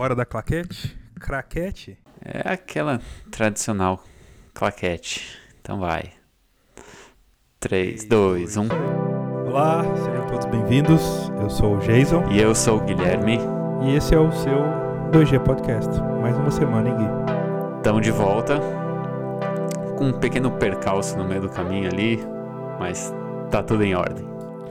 Hora da claquete? Craquete? É aquela tradicional claquete. Então vai. 3, 2, 1. Olá, sejam todos bem-vindos. Eu sou o Jason E eu sou o Guilherme. e esse é o seu 2G Podcast. Mais uma semana, hein, Gui? Estamos de volta. Com um pequeno percalço no meio do caminho ali. Mas tá tudo em ordem.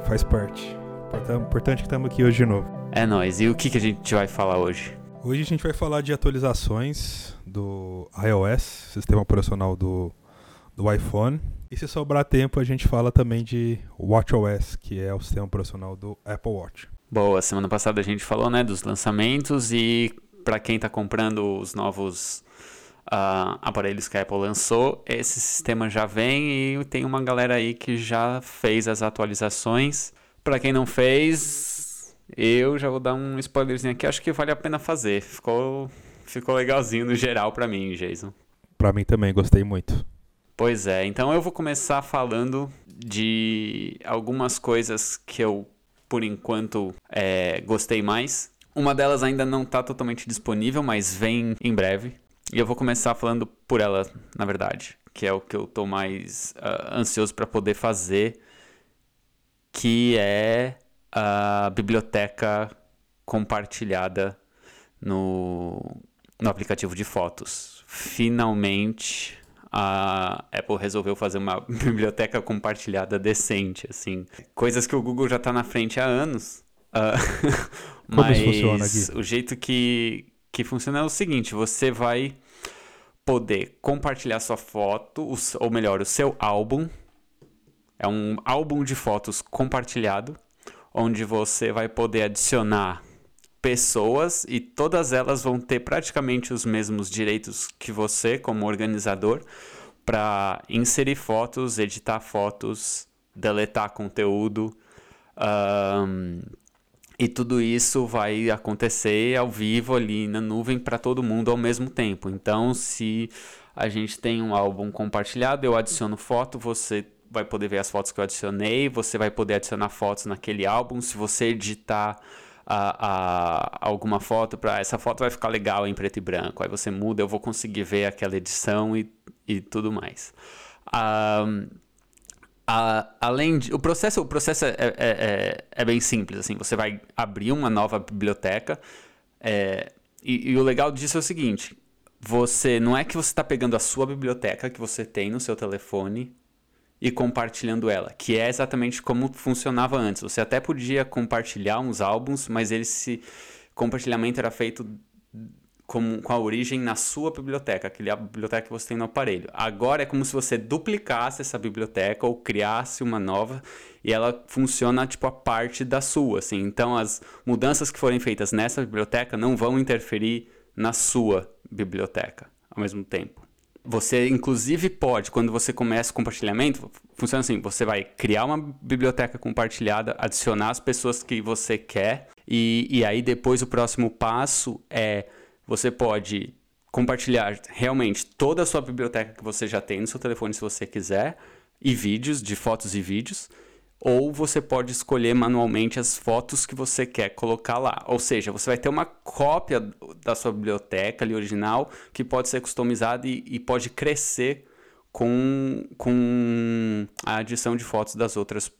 Faz parte. Importan- Importante que estamos aqui hoje de novo. É nóis. E o que, que a gente vai falar hoje? Hoje a gente vai falar de atualizações do iOS, sistema operacional do, do iPhone. E se sobrar tempo, a gente fala também de WatchOS, que é o sistema operacional do Apple Watch. Boa, semana passada a gente falou, né, dos lançamentos e para quem tá comprando os novos ah, aparelhos que a Apple lançou, esse sistema já vem e tem uma galera aí que já fez as atualizações. Para quem não fez, eu já vou dar um spoilerzinho aqui, acho que vale a pena fazer. Ficou ficou legalzinho no geral para mim, Jason. Pra mim também, gostei muito. Pois é, então eu vou começar falando de algumas coisas que eu, por enquanto, é, gostei mais. Uma delas ainda não está totalmente disponível, mas vem em breve. E eu vou começar falando por ela, na verdade, que é o que eu tô mais ah, ansioso para poder fazer, que é a biblioteca compartilhada no, no aplicativo de fotos. Finalmente a Apple resolveu fazer uma biblioteca compartilhada decente, assim. Coisas que o Google já tá na frente há anos. Como mas isso funciona aqui? o jeito que, que funciona é o seguinte, você vai poder compartilhar sua foto, ou melhor, o seu álbum. É um álbum de fotos compartilhado, onde você vai poder adicionar pessoas e todas elas vão ter praticamente os mesmos direitos que você, como organizador, para inserir fotos, editar fotos, deletar conteúdo. ahn, e tudo isso vai acontecer ao vivo ali na nuvem para todo mundo ao mesmo tempo. Então, se a gente tem um álbum compartilhado, eu adiciono foto, você vai poder ver as fotos que eu adicionei, você vai poder adicionar fotos naquele álbum. Se você editar a, a- alguma foto para essa foto vai ficar legal em preto e branco, aí você muda, eu vou conseguir ver aquela edição e, e tudo mais. A- além de, o processo, o processo é, é- é- é bem simples, assim, você vai abrir uma nova biblioteca é, e, e o legal disso é o seguinte, você não é que você está pegando a sua biblioteca que você tem no seu telefone e compartilhando ela, que é exatamente como funcionava antes. Você até podia compartilhar uns álbuns, mas esse compartilhamento era feito com, com a origem na sua biblioteca, aquele biblioteca que você tem no aparelho. Agora é como se você duplicasse essa biblioteca ou criasse uma nova e ela funciona tipo a parte da sua, assim. Então as mudanças que forem feitas nessa biblioteca não vão interferir na sua biblioteca ao mesmo tempo. Você, inclusive, pode, quando você começa o compartilhamento, funciona assim: você vai criar uma biblioteca compartilhada, adicionar as pessoas que você quer, e, e aí depois o próximo passo é você pode compartilhar realmente toda a sua biblioteca que você já tem no seu telefone, se você quiser, e vídeos, de fotos e vídeos. Ou você pode escolher manualmente as fotos que você quer colocar lá. Ou seja, você vai ter uma cópia da sua biblioteca ali original que pode ser customizada e, e pode crescer com, com a adição de fotos das outras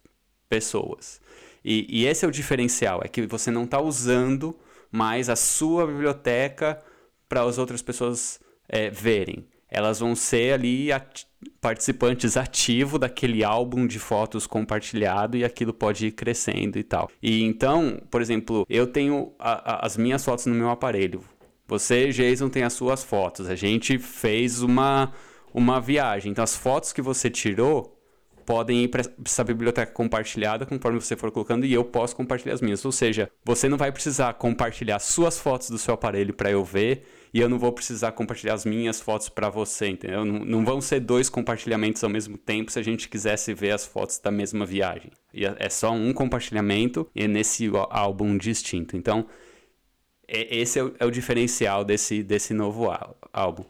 pessoas. E, e esse é o diferencial, é que você não está usando mais a sua biblioteca para as outras pessoas é, verem. Elas vão ser ali ati- participantes ativos daquele álbum de fotos compartilhado e aquilo pode ir crescendo e tal. E então, por exemplo, eu tenho a- a- as minhas fotos no meu aparelho. Você, Jason, tem as suas fotos. A gente fez uma, uma viagem. Então, as fotos que você tirou podem ir para essa biblioteca compartilhada conforme você for colocando e eu posso compartilhar as minhas. Ou seja, você não vai precisar compartilhar suas fotos do seu aparelho para eu ver e eu não vou precisar compartilhar as minhas fotos para você, entendeu? Não, não vão ser dois compartilhamentos ao mesmo tempo se a gente quisesse ver as fotos da mesma viagem. E é é só um compartilhamento e é nesse álbum distinto. Então, é- esse é o, é o diferencial desse, desse novo álbum.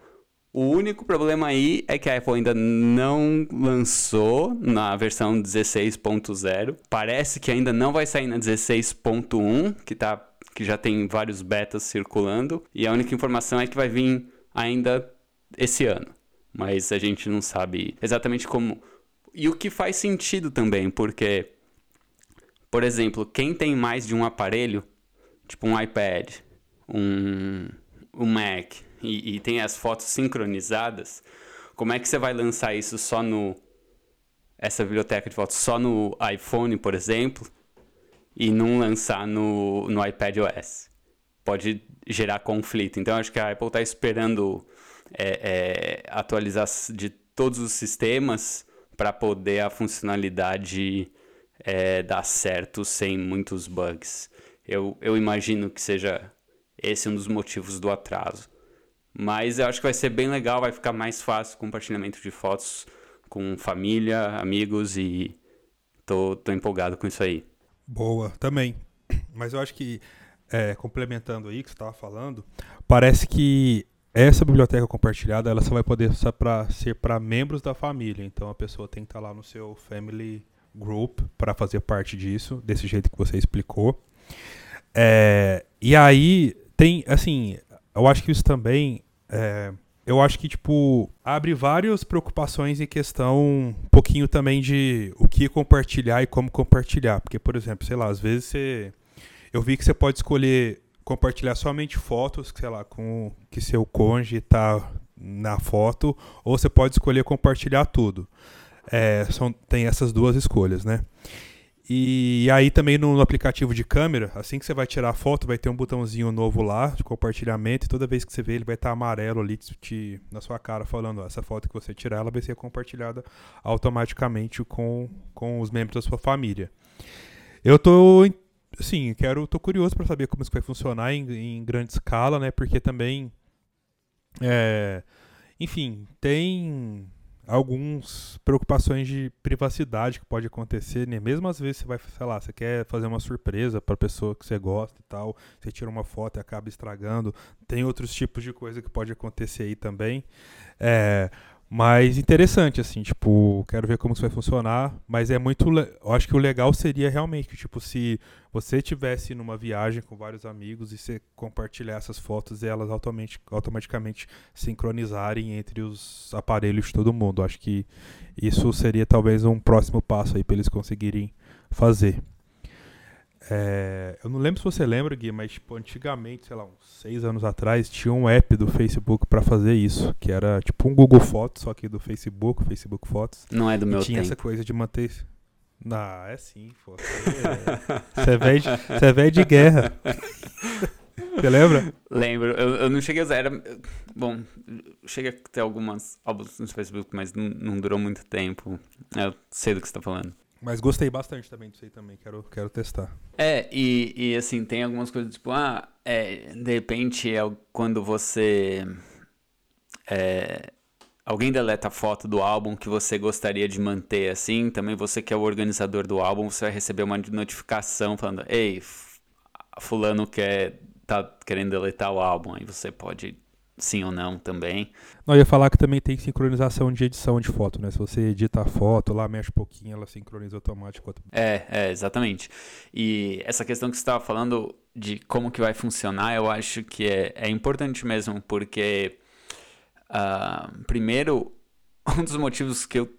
O único problema aí é que a Apple ainda não lançou na versão 16.0. Parece que ainda não vai sair na 16.1, que tá que já tem vários betas circulando e a única informação é que vai vir ainda esse ano. Mas a gente não sabe exatamente como. E o que faz sentido também, porque, por exemplo, quem tem mais de um aparelho, tipo um iPad, um, um Mac, e, e tem as fotos sincronizadas, como é que você vai lançar isso só no. Essa biblioteca de fotos só no iPhone, por exemplo, e não lançar no, no iPad OS? Pode gerar conflito. Então, acho que a Apple está esperando é, é, atualizar de todos os sistemas para poder a funcionalidade é, dar certo sem muitos bugs. Eu, eu imagino que seja esse um dos motivos do atraso. Mas eu acho que vai ser bem legal, vai ficar mais fácil o compartilhamento de fotos com família, amigos e tô, tô empolgado com isso aí. Boa, também. Mas eu acho que, é, complementando aí que você estava falando, parece que essa biblioteca compartilhada ela só vai poder ser para ser para membros da família. Então a pessoa tem que estar tá lá no seu family group para fazer parte disso, desse jeito que você explicou. É, e aí tem, assim, eu acho que isso também é, eu acho que, tipo, abre várias preocupações em questão um pouquinho também de o que compartilhar e como compartilhar. Porque, por exemplo, sei lá, às vezes você. Eu vi que você pode escolher compartilhar somente fotos, sei lá, com que seu cônjuge tá na foto, ou você pode escolher compartilhar tudo. É, são, tem essas duas escolhas, né? E aí também no, aplicativo de câmera, assim que você vai tirar a foto, vai ter um botãozinho novo lá de compartilhamento e toda vez que você vê ele vai estar tá amarelo ali te, na sua cara falando, ó, essa foto que você tirar, ela vai ser compartilhada automaticamente com, com os membros da sua família. Eu tô assim, quero tô curioso para saber como isso vai funcionar em, em grande escala, né? Porque também é, enfim, tem algumas preocupações de privacidade que pode acontecer, né? Mesmo às vezes você vai, sei lá, você quer fazer uma surpresa para pessoa que você gosta e tal, você tira uma foto e acaba estragando. Tem outros tipos de coisa que pode acontecer aí também. É, mas interessante, assim, tipo, quero ver como isso vai funcionar. Mas é muito. Eu acho que o legal seria realmente que, tipo, se você tivesse numa viagem com vários amigos e você compartilhar essas fotos e elas automatic, automaticamente sincronizarem entre os aparelhos de todo mundo. Acho que isso seria talvez um próximo passo aí para eles conseguirem fazer. É, eu não lembro se você lembra, Gui, mas tipo, antigamente, sei lá, uns seis anos atrás, tinha um app do Facebook para fazer isso, que era tipo um Google Fotos, só que do Facebook, Facebook Fotos. Não é do meu tinha tempo. essa coisa de manter. Não, é sim, pô. Você é velho de, é de guerra. Você lembra? Lembro. Eu, eu não cheguei a usar. Era, bom, cheguei a ter algumas álbuns no Facebook, mas não, não durou muito tempo. Eu sei do que você tá falando. Mas gostei bastante também disso aí também, quero, quero testar. É, e, e assim, tem algumas coisas tipo, ah, é, de repente é quando você. É, alguém deleta a foto do álbum que você gostaria de manter assim, também você que é o organizador do álbum, você vai receber uma notificação falando, ei, fulano quer, tá querendo deletar o álbum, aí você pode sim ou não também. Não, eu ia falar que também tem sincronização de edição de foto, né? Se você edita a foto, lá mexe um pouquinho, ela sincroniza automaticamente. É, é, exatamente. E essa questão que você estava falando de como que vai funcionar, eu acho que é, é importante mesmo, porque uh, primeiro, um dos motivos que eu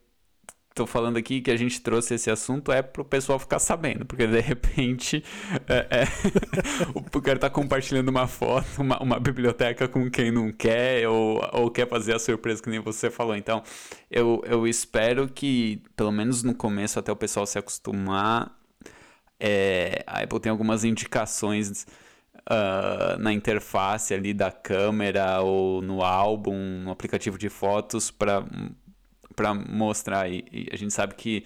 tô falando aqui que a gente trouxe esse assunto é pro pessoal ficar sabendo, porque de repente é, é, o cara tá compartilhando uma foto, uma, uma, biblioteca com quem não quer, ou, ou quer fazer a surpresa que nem você falou. Então, eu, eu espero que, pelo menos no começo, até o pessoal se acostumar, é, a Apple tem algumas indicações. Uh, na interface ali da câmera ou no álbum, no aplicativo de fotos para para mostrar. E, e, a gente sabe que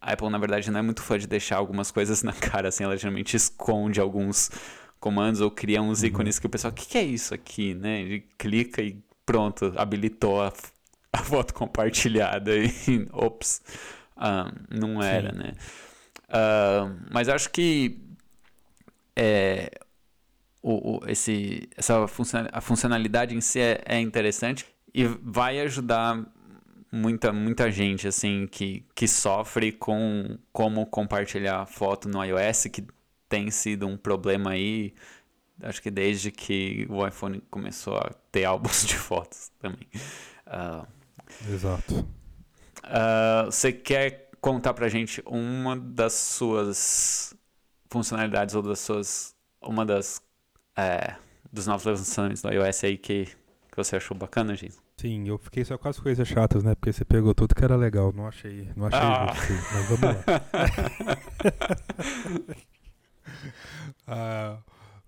a Apple, na verdade, não é muito fã de deixar algumas coisas na cara, assim, ela geralmente esconde alguns comandos ou cria uns uhum. ícones que o pessoal, o que, que, é isso aqui, né? Ele clica e pronto, habilitou a, a foto compartilhada e, ops, uh, não era, Sim. né? Uh, mas acho que é, o, o, esse, essa a funcionalidade em si é, é interessante e vai ajudar muita, muita gente, assim, que, que sofre com como compartilhar foto no iOS, que tem sido um problema aí, acho que desde que o iPhone começou a ter álbuns de fotos também. Uh, Exato. Uh, você quer contar pra gente uma das suas funcionalidades ou das suas. Uma das. É, dos novos lançamentos do iOS aí que, que você achou bacana, gente? Sim, eu fiquei só com as coisas chatas, né? Porque você pegou tudo que era legal. Não achei, não achei ah. justo, mas vamos lá. ah,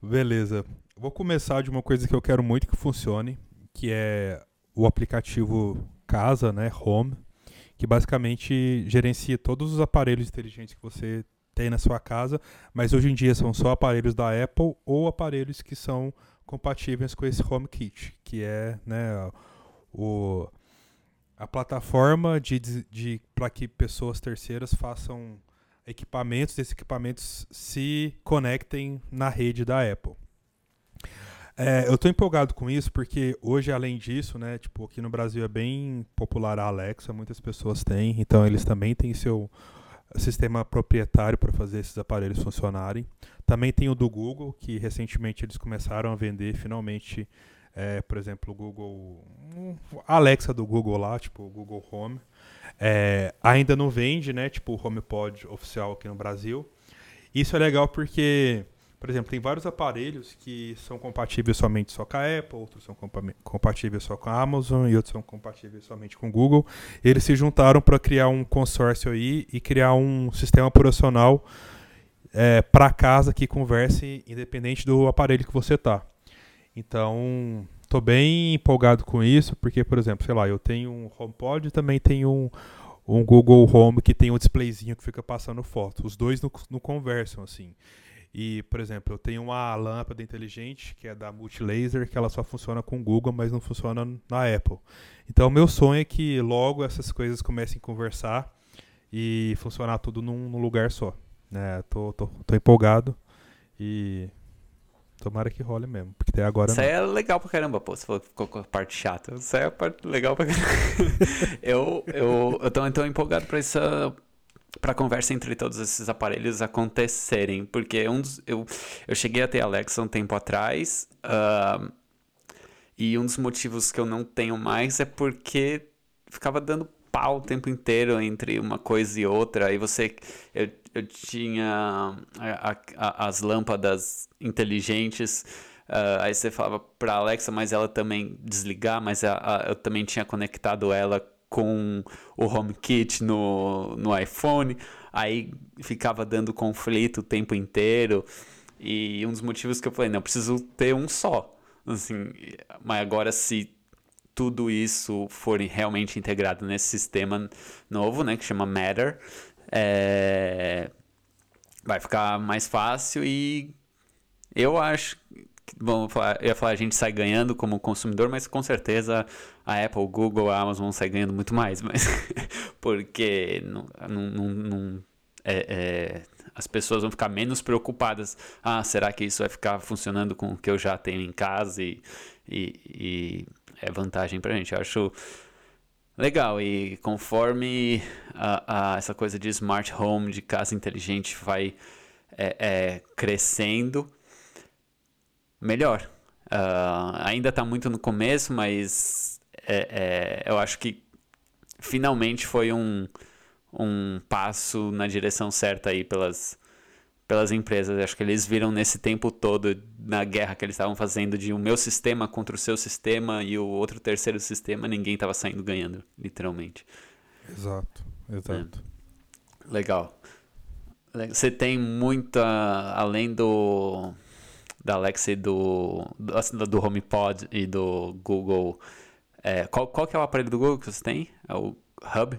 beleza. Vou começar de uma coisa que eu quero muito que funcione, que é o aplicativo Casa, né, Home, que basicamente gerencia todos os aparelhos inteligentes que você tem na sua casa, mas hoje em dia são só aparelhos da Apple ou aparelhos que são compatíveis com esse HomeKit, que é, né, o, a plataforma de, de, para que pessoas terceiras façam equipamentos, esses equipamentos se conectem na rede da Apple. É, eu estou empolgado com isso porque hoje, além disso, né, tipo, aqui no Brasil é bem popular a Alexa, muitas pessoas têm, então eles também têm seu sistema proprietário para fazer esses aparelhos funcionarem. Também tem o do Google, que recentemente eles começaram a vender finalmente é, por exemplo, o Google. Alexa do Google lá, tipo o Google Home. É, ainda não vende, né? Tipo o HomePod oficial aqui no Brasil. Isso é legal porque, por exemplo, tem vários aparelhos que são compatíveis somente só com a Apple, outros são compatíveis só com a Amazon e outros são compatíveis somente com o Google. Eles se juntaram para criar um consórcio aí e criar um sistema operacional é, para casa que converse independente do aparelho que você tá. Então, tô bem empolgado com isso, porque, por exemplo, sei lá, eu tenho um HomePod e também tenho um, um Google Home que tem um displayzinho que fica passando foto. Os dois não, conversam, assim. E, por exemplo, eu tenho uma lâmpada inteligente que é da Multilaser, que ela só funciona com Google, mas não funciona na Apple. Então, meu sonho é que logo essas coisas comecem a conversar e funcionar tudo num, num lugar só. Né? Tô, tô, tô empolgado e Tomara que role mesmo, porque até agora. Isso aí é legal pra caramba, pô. Se for com a parte chata. Isso aí é a parte legal pra caramba. eu, eu, eu tô então empolgado pra essa. pra conversa entre todos esses aparelhos acontecerem. Porque um dos, eu, eu cheguei a ter Alexa um tempo atrás. Uh, e um dos motivos que eu não tenho mais é porque ficava dando pau o tempo inteiro entre uma coisa e outra. Aí você. Eu, eu tinha a, a, as lâmpadas inteligentes. Uh, aí você falava para Alexa, mas ela também desligar, mas a, eu também tinha conectado ela com o HomeKit no, no iPhone. Aí ficava dando conflito o tempo inteiro. E um dos motivos que eu falei, não, eu preciso ter um só. Assim, mas agora se tudo isso for realmente integrado nesse sistema novo, né, que chama Matter, é... vai ficar mais fácil e eu acho bom, eu ia falar a gente sai ganhando como consumidor, mas com certeza a Apple, Google, a Amazon sair ganhando muito mais, mas porque não, não, não é, é, as pessoas vão ficar menos preocupadas. Ah, será que isso vai ficar funcionando com o que eu já tenho em casa e, e, e é vantagem pra gente. Eu acho legal. E conforme a, a, essa coisa de smart home, de casa inteligente, vai é, é, crescendo, melhor. Uh, ainda está muito no começo, mas é, é, eu acho que finalmente foi um, um passo na direção certa aí pelas, pelas empresas. Acho que eles viram nesse tempo todo, na guerra que eles estavam fazendo, de o meu sistema contra o seu sistema e o outro terceiro sistema, ninguém estava saindo ganhando, literalmente. Exato, exato. É. Legal. Você tem muita, além do da Alexa e do, do, do HomePod e do Google, é, qual, qual que é o aparelho do Google que você tem? É o Hub?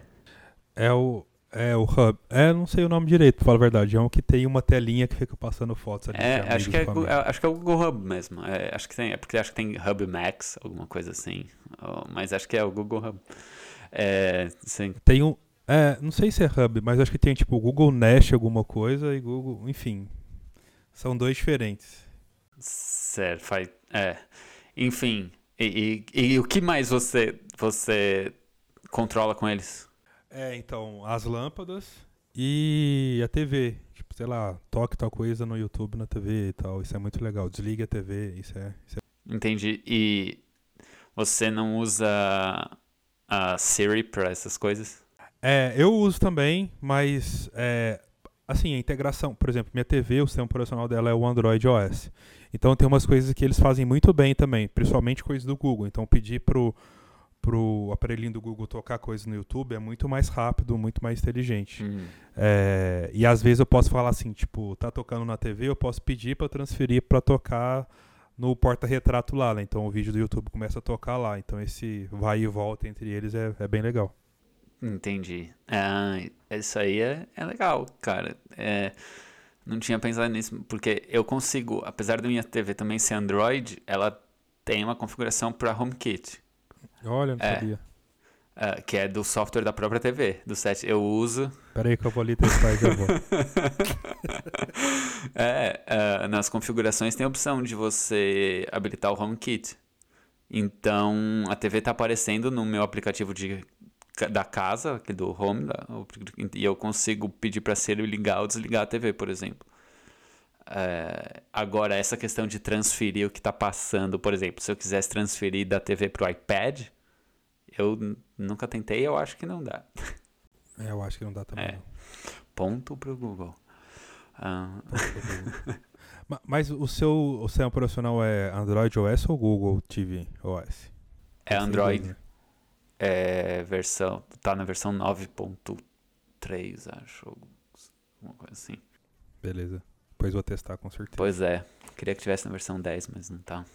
É o é, o Hub. É, não sei o nome direito, pra falar a verdade. É um que tem uma telinha que fica passando fotos ali. É, acho que é, acho que é o Google Hub mesmo. É, acho que tem, é porque acho que tem Hub Max, alguma coisa assim. Mas acho que é o Google Hub. É, sim. Tem um. É, não sei se é Hub, mas acho que tem tipo Google Nest alguma coisa e Google. Enfim. São dois diferentes. Certo, faz. É. Enfim. E, e, e o que mais você, você controla com eles? É, então, as lâmpadas E a TV, tipo, sei lá, toque tal coisa no YouTube, na TV e tal. Isso é muito legal. Desligue a TV, isso é. Isso é... Entendi. E você não usa a Siri para essas coisas? É, eu uso também, mas é, assim, a integração, por exemplo, minha TV, o sistema operacional dela é o Android OS. Então tem umas coisas que eles fazem muito bem também, principalmente coisas do Google. Então pedir pro pro aparelhinho do Google tocar coisas no YouTube é muito mais rápido, muito mais inteligente. Hum. É, e às vezes eu posso falar assim, tipo, tá tocando na TV, eu posso pedir para transferir para tocar no porta-retrato lá, né? Então o vídeo do YouTube começa a tocar lá. Então esse vai e volta entre eles é, é bem legal. Entendi. Ah, isso aí é, é legal, cara. É, não tinha pensado nisso, porque eu consigo, apesar da minha TV também ser Android, ela tem uma configuração para HomeKit. Olha, não É. sabia. ah, que é do software da própria TV, do set. Eu uso. Pera aí que eu vou ali testar e já vou. é, ah, nas configurações tem a opção de você habilitar o HomeKit. Então a TV tá aparecendo no meu aplicativo de, da casa, aqui do Home, da- e eu consigo pedir para Siri ligar ou desligar a TV, por exemplo. É, agora, essa questão de transferir o que está passando, por exemplo, se eu quisesse transferir da TV para o iPad, eu nunca tentei, eu acho que não dá. É, eu acho que não dá também. É. não. Ponto pro Google. Ah, Ma- Mas o seu o sistema operacional é Android OS ou Google TV OS? é Android, né? é versão, tá na versão 9.3, acho, alguma coisa assim. Beleza. Depois vou testar com certeza. Pois é, queria que tivesse na versão 10, mas não tá.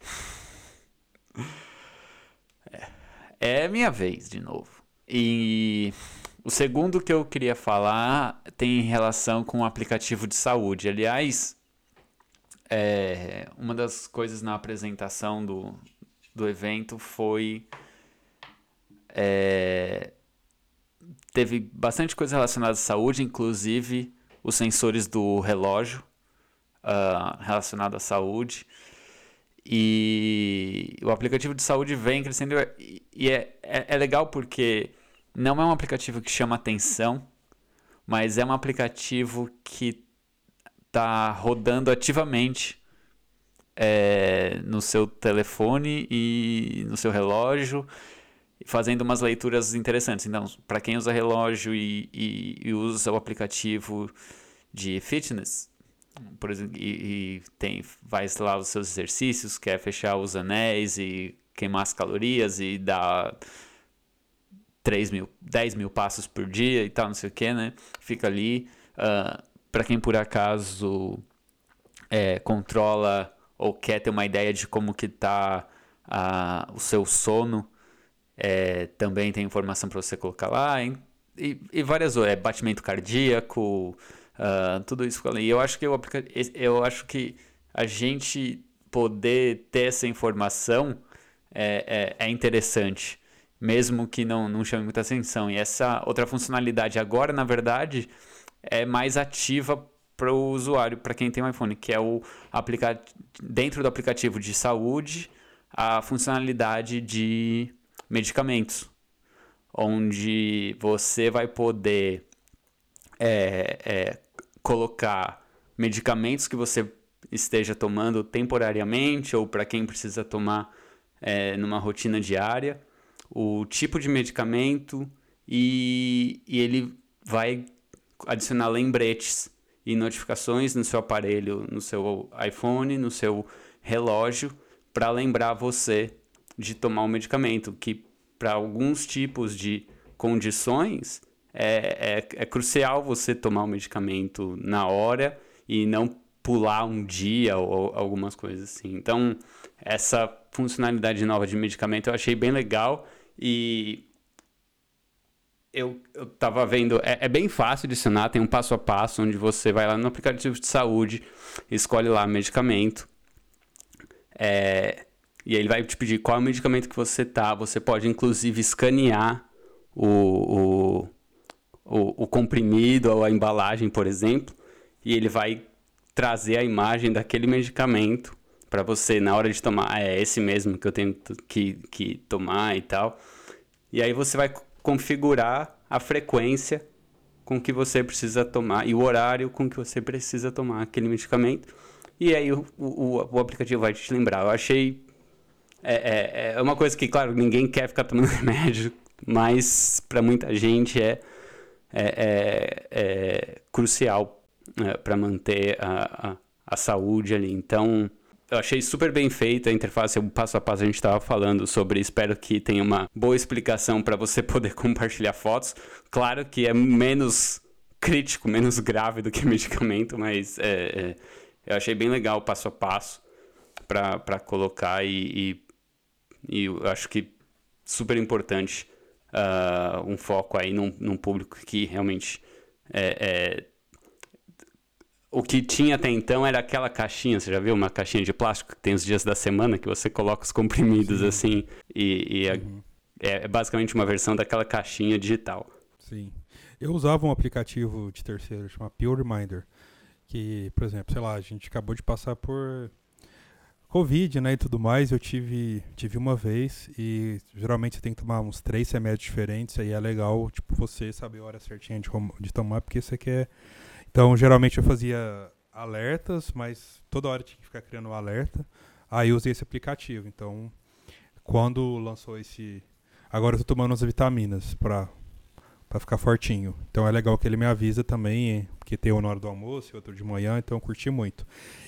É, é minha vez de novo. E o segundo que eu queria falar tem relação com o aplicativo de saúde. Aliás, é, uma das coisas na apresentação do, do evento foi. é, teve bastante coisa relacionada à saúde, inclusive os sensores do relógio ah, relacionado à saúde. E o aplicativo de saúde vem crescendo e, e é, é, é legal porque não é um aplicativo que chama atenção, mas é um aplicativo que está rodando ativamente é, no seu telefone e no seu relógio, fazendo umas leituras interessantes. Então, para quem usa relógio e, e- e usa o aplicativo de fitness, por exemplo, e, e tem, faz lá os seus exercícios, quer fechar os anéis e queimar as calorias e dar 3 mil, 10 mil passos por dia e tal, não sei o que, né? Fica ali. para quem por acaso é, controla ou quer ter uma ideia de como que tá ah, o seu sono, é, também tem informação para você colocar lá. E, e várias outras, é, batimento cardíaco, ah, tudo isso. E eu acho que eu, eu acho que a gente poder ter essa informação é, é, é interessante, mesmo que não, não chame muita atenção. E essa outra funcionalidade agora, na verdade, é mais ativa para o usuário, para quem tem um iPhone, que é o aplicar dentro do aplicativo de saúde a funcionalidade de medicamentos, onde você vai poder é, é, colocar medicamentos que você esteja tomando temporariamente ou para quem precisa tomar é, numa rotina diária, o tipo de medicamento e, e ele vai adicionar lembretes e notificações no seu aparelho, no seu iPhone, no seu relógio, para lembrar você de tomar o medicamento, que para alguns tipos de condições é, é, é crucial você tomar o medicamento na hora e não pular um dia ou algumas coisas assim. Então, essa funcionalidade nova de medicamento eu achei bem legal e eu, eu tava vendo, é, é bem fácil de tem um passo a passo onde você vai lá no aplicativo de saúde, escolhe lá medicamento, é, e aí ele vai te pedir qual é o medicamento que você tá. Você pode inclusive escanear o, o, o, o comprimido ou a embalagem, por exemplo, e ele vai trazer a imagem daquele medicamento para você na hora de tomar. É esse mesmo que eu tenho que, que tomar e tal. E aí você vai configurar a frequência com que você precisa tomar e o horário com que você precisa tomar aquele medicamento. E aí o, o, o aplicativo vai te lembrar. Eu achei. É, é, é uma coisa que, claro, ninguém quer ficar tomando remédio, mas para muita gente é, é, é, é crucial né, para manter a, a, a saúde ali. Então, eu achei super bem feita a interface, o passo a passo a gente estava falando sobre. Espero que tenha uma boa explicação para você poder compartilhar fotos. Claro que é menos crítico, menos grave do que medicamento, mas é, é, eu achei bem legal o passo a passo para colocar e, e, e, eu acho que super importante uh, um foco aí num, num público que realmente é, é o que tinha até então era aquela caixinha, você já viu? Uma caixinha de plástico que tem os dias da semana que você coloca os comprimidos Sim. assim. E, e é, uhum. é, é, basicamente uma versão daquela caixinha digital. Sim. Eu usava um aplicativo de terceiro chamado Pure Reminder. Que, por exemplo, sei lá, a gente acabou de passar por Covid, né, e tudo mais, eu tive, tive uma vez e geralmente você tem que tomar uns três remédios diferentes, aí é legal, tipo, você saber a hora certinha de, de tomar, porque você quer então, geralmente eu fazia alertas, mas toda hora tinha que ficar criando um alerta. Aí eu usei esse aplicativo. Então, quando lançou esse. Agora eu tô tomando as vitaminas pra, pra ficar fortinho. Então é legal que ele me avisa também, que tem um na hora do almoço e outro de manhã, então eu curti muito.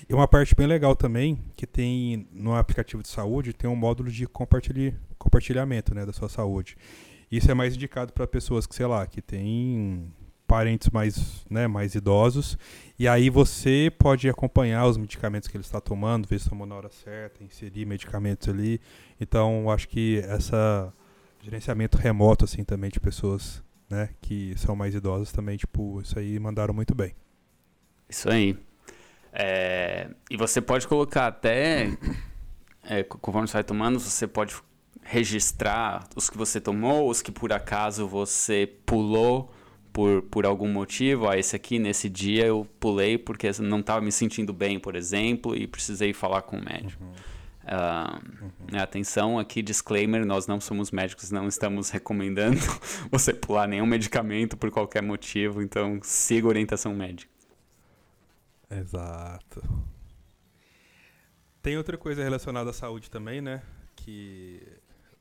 E uma parte bem legal também, que tem no aplicativo de saúde, tem um módulo de compartilhamento né, da sua saúde. Isso é mais indicado para pessoas que, sei lá, que tem parentes mais, né, mais idosos. E aí você pode acompanhar os medicamentos que ele está tomando, ver se tomou na hora certa, inserir medicamentos ali. Então, acho que essa gerenciamento remoto assim também de pessoas, né, que são mais idosas também, tipo, isso aí mandaram muito bem. Isso aí. É, e você pode colocar até, é, conforme você vai tomando, você pode registrar os que você tomou, os que por acaso você pulou por, por algum motivo, ah, esse aqui nesse dia eu pulei porque não estava me sentindo bem, por exemplo, e precisei falar com o médico. Uhum. Uh, uhum. Atenção aqui, disclaimer: nós não somos médicos, não estamos recomendando você pular nenhum medicamento por qualquer motivo, então siga a orientação médica. Exato. Tem outra coisa relacionada à saúde também, né? Que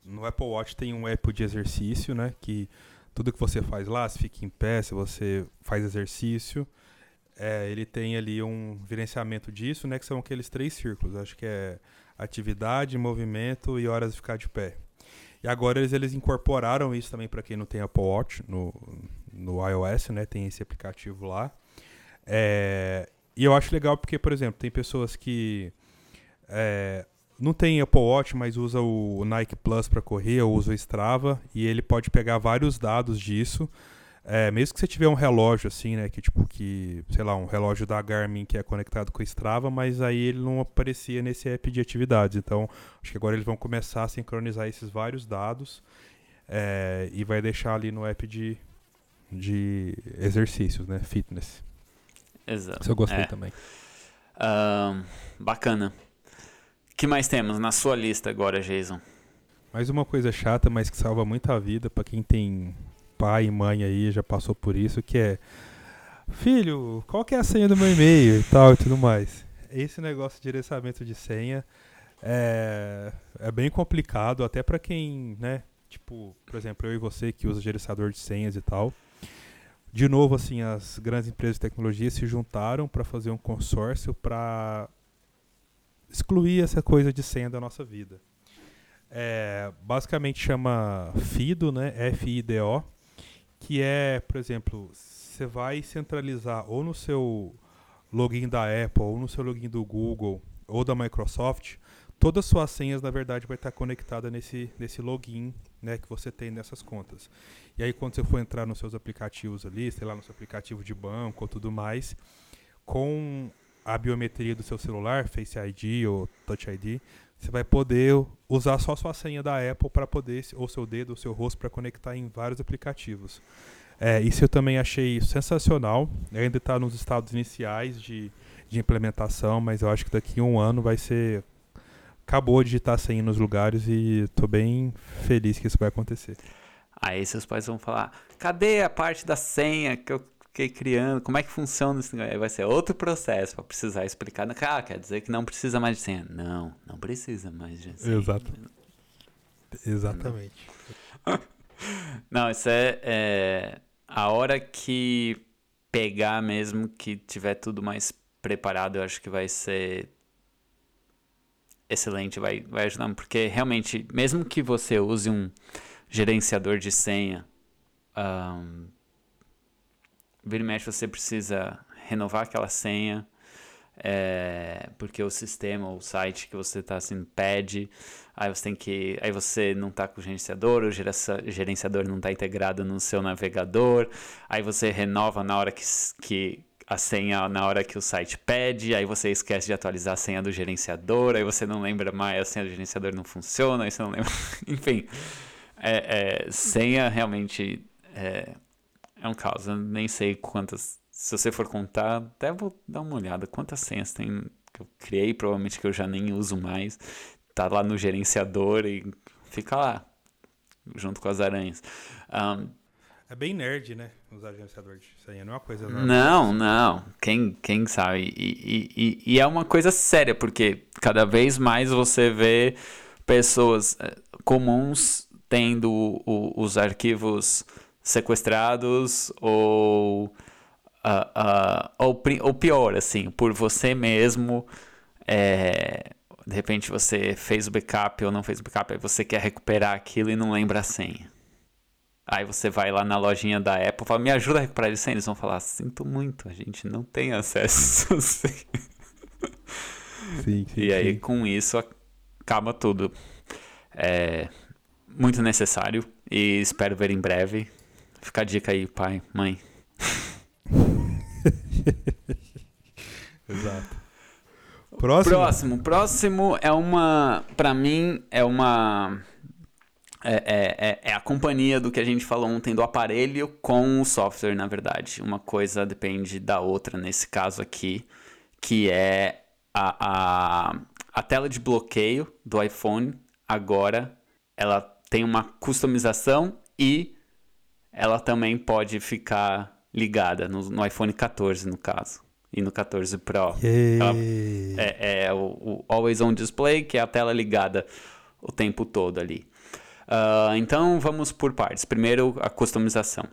no Apple Watch tem um app de exercício, né? Que tudo que você faz lá, se fica em pé, se você faz exercício, é, ele tem ali um gerenciamento disso, né? Que são aqueles três círculos. Acho que é atividade, movimento e horas de ficar de pé. E agora eles, eles incorporaram isso também para quem não tem Apple Watch no, no iOS, né? Tem esse aplicativo lá. É, e eu acho legal porque, por exemplo, tem pessoas que é, não tem Apple Watch, mas usa o Nike Plus para correr, ou usa o Strava, e ele pode pegar vários dados disso. É, mesmo que você tiver um relógio assim, né, que tipo que, sei lá, um relógio da Garmin que é conectado com o Strava, mas aí ele não aparecia nesse app de atividades. Então, acho que agora eles vão começar a sincronizar esses vários dados é, e vai deixar ali no app de, de exercícios, né, fitness. Exato. Isso eu gostei é. também. Uh, bacana que mais temos na sua lista agora, Jason? Mais uma coisa chata, mas que salva muita vida para quem tem pai e mãe aí, já passou por isso, que é filho, qual que é a senha do meu e-mail e tal e tudo mais. Esse negócio de gerenciamento de senha é, é bem complicado, até para quem, né, tipo, por exemplo, eu e você que usa gerenciador de senhas e tal. De novo, assim, as grandes empresas de tecnologia se juntaram para fazer um consórcio para excluir essa coisa de senha da nossa vida. É, basicamente chama FIDO, né? F-I-D-O, que é, por exemplo, você vai centralizar ou no seu login da Apple, ou no seu login do Google, ou da Microsoft, todas as suas senhas, na verdade, vai estar conectada nesse, nesse login né, que você tem nessas contas. E aí, quando você for entrar nos seus aplicativos ali, sei lá, no seu aplicativo de banco ou tudo mais, com a biometria do seu celular, Face ID ou Touch ID, você vai poder usar só sua senha da Apple para poder, ou seu dedo, ou seu rosto, para conectar em vários aplicativos. É, isso eu também achei sensacional. Ainda está nos estados iniciais de, de implementação, mas eu acho que daqui a um ano vai ser. Acabou de digitar senha nos lugares e estou bem feliz que isso vai acontecer. Aí seus pais vão falar: cadê a parte da senha que eu fiquei criando? Como é que funciona isso? Aí vai ser outro processo para precisar explicar. Ah, quer dizer que não precisa mais de senha. Não, não precisa mais de senha. Exato. Exatamente. Não, isso é, é a hora que pegar mesmo, que tiver tudo mais preparado, eu acho que vai ser excelente, vai, vai ajudar, porque realmente, mesmo que você use um gerenciador de senha, um, vira e mexe você precisa renovar aquela senha, é, porque o sistema, o site que você está assim pede, aí você tem que, aí você não está com o gerenciador, o gerenciador não está integrado no seu navegador, aí você renova na hora que, que a senha na hora que o site pede, aí você esquece de atualizar a senha do gerenciador, aí você não lembra mais, a senha do gerenciador não funciona, aí você não lembra, enfim, é, é, senha realmente é, um caos, eu nem sei quantas se você for contar, até vou dar uma olhada quantas senhas tem que eu criei, provavelmente que eu já nem uso mais. Tá lá no gerenciador e fica lá, junto com as aranhas. Um, é bem nerd, né? Usar gerenciador de senha, não é uma coisa normal. Não, não. Quem, quem sabe? E, e, e, é uma coisa séria, porque cada vez mais você vê pessoas eh, comuns tendo o, os arquivos sequestrados ou uh, uh, ou, ou pior, assim, por você mesmo. É, de repente você fez o backup ou não fez o backup, aí você quer recuperar aquilo e não lembra a senha. Aí você vai lá na lojinha da Apple e fala, me ajuda a recuperar a senha. Eles vão falar, sinto muito, a gente não tem acesso. sim, sim, e aí sim. com isso acaba tudo. É muito necessário e espero ver em breve. Fica a dica aí, pai, mãe. Exato. Próximo? Próximo. Próximo é uma. Pra mim, é uma. É, é, é, é, a companhia do que a gente falou ontem do aparelho com o software, na verdade. Uma coisa depende da outra nesse caso aqui, que é a, a, a tela de bloqueio do iPhone. Agora ela tem uma customização e ela também pode ficar ligada no, no iPhone 14, no caso. E no 14 Pro. Ela, é, é o, o, Always On Display, que é a tela ligada o tempo todo ali. Uh, então vamos por partes. Primeiro, a customização.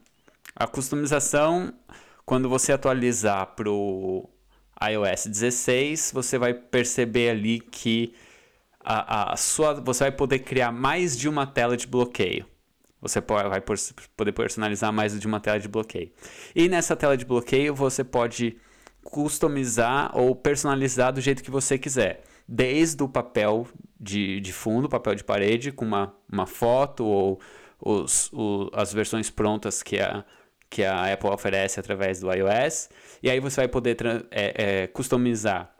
A customização, quando você atualizar para o iOS 16, você vai perceber ali que a, a sua, você vai poder criar mais de uma tela de bloqueio. Você vai poder personalizar mais de uma tela de bloqueio. E nessa tela de bloqueio você pode customizar ou personalizar do jeito que você quiser. Desde o papel de, de fundo, papel de parede, com uma, uma foto ou os, o, as versões prontas que a, que a Apple oferece através do iOS. E aí você vai poder é, é, customizar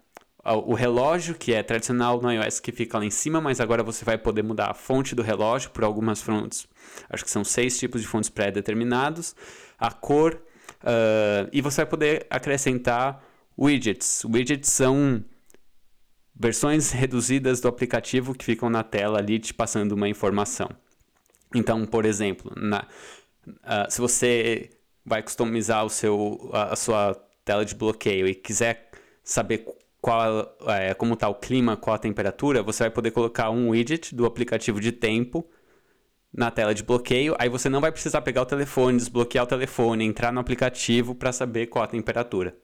o relógio, que é tradicional no iOS, que fica lá em cima, mas agora você vai poder mudar a fonte do relógio por algumas fontes. Acho que são seis tipos de fontes pré-determinados. A cor. Uh, e você vai poder acrescentar widgets. Widgets são versões reduzidas do aplicativo que ficam na tela ali te passando uma informação. Então, por exemplo, na, uh, se você vai customizar o seu, a sua tela de bloqueio e quiser saber qual, é, como está o clima, qual a temperatura, você vai poder colocar um widget do aplicativo de tempo na tela de bloqueio. Aí você não vai precisar pegar o telefone, desbloquear o telefone, entrar no aplicativo para saber qual a temperatura.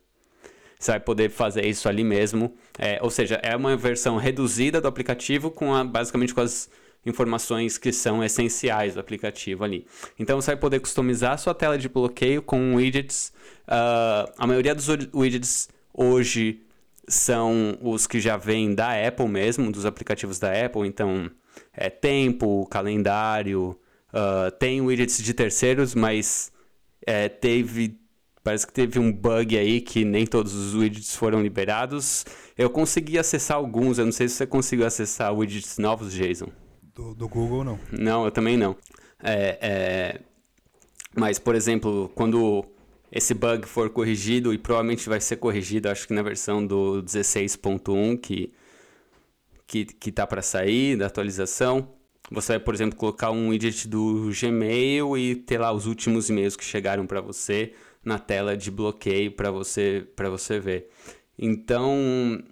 Você vai poder fazer isso ali mesmo. É, ou seja, é uma versão reduzida do aplicativo com a, basicamente com as informações que são essenciais do aplicativo ali. Então você vai poder customizar a sua tela de bloqueio com widgets. Uh, a maioria dos widgets hoje são os que já vêm da Apple mesmo, dos aplicativos da Apple. Então, é tempo, calendário, uh, tem widgets de terceiros, mas é, teve. Parece que teve um bug aí que nem todos os widgets foram liberados. Eu consegui acessar alguns, eu não sei se você conseguiu acessar widgets novos, Jason. Do, do Google, não. Não, eu também não. É, é... Mas, por exemplo, quando esse bug for corrigido, e provavelmente vai ser corrigido, acho que na versão do 16.1 que, que, que tá para sair, da atualização, você vai, por exemplo, colocar um widget do Gmail e ter lá os últimos e-mails que chegaram para você na tela de bloqueio para você, você ver. Então,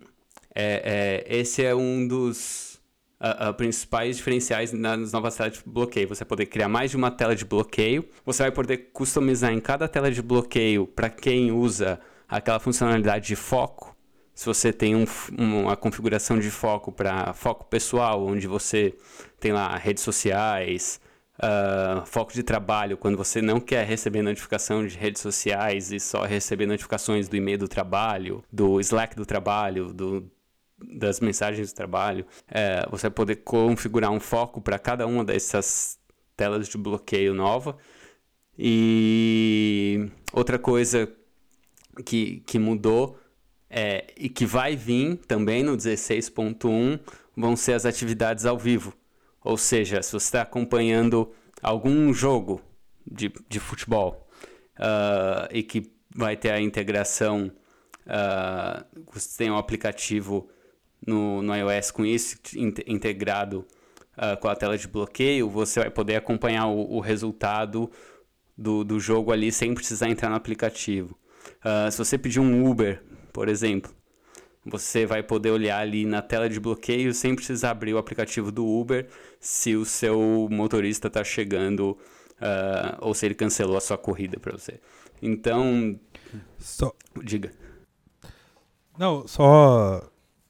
é, é, esse é um dos uh, uh, principais diferenciais nas novas telas de bloqueio. Você poder criar mais de uma tela de bloqueio. Você vai poder customizar em cada tela de bloqueio para quem usa aquela funcionalidade de foco. Se você tem um, uma configuração de foco para foco pessoal, onde você tem lá redes sociais, uh, foco de trabalho, quando você não quer receber notificação de redes sociais e só receber notificações do e-mail do trabalho, do Slack do trabalho, do, das mensagens do trabalho, é, você vai poder configurar um foco para cada uma dessas telas de bloqueio nova. E outra coisa que, que mudou é, e que vai vir também no 16.1 vão ser as atividades ao vivo. Ou seja, se você está acompanhando algum jogo de, de futebol uh, e que vai ter a integração, uh, você tem um aplicativo no, no iOS com isso integrado uh, com a tela de bloqueio, você vai poder acompanhar o, o resultado do, do jogo ali sem precisar entrar no aplicativo. Uh, se você pedir um Uber, por exemplo, você vai poder olhar ali na tela de bloqueio sem precisar abrir o aplicativo do Uber se o seu motorista está chegando uh, ou se ele cancelou a sua corrida para você. Então, só... diga. Não, só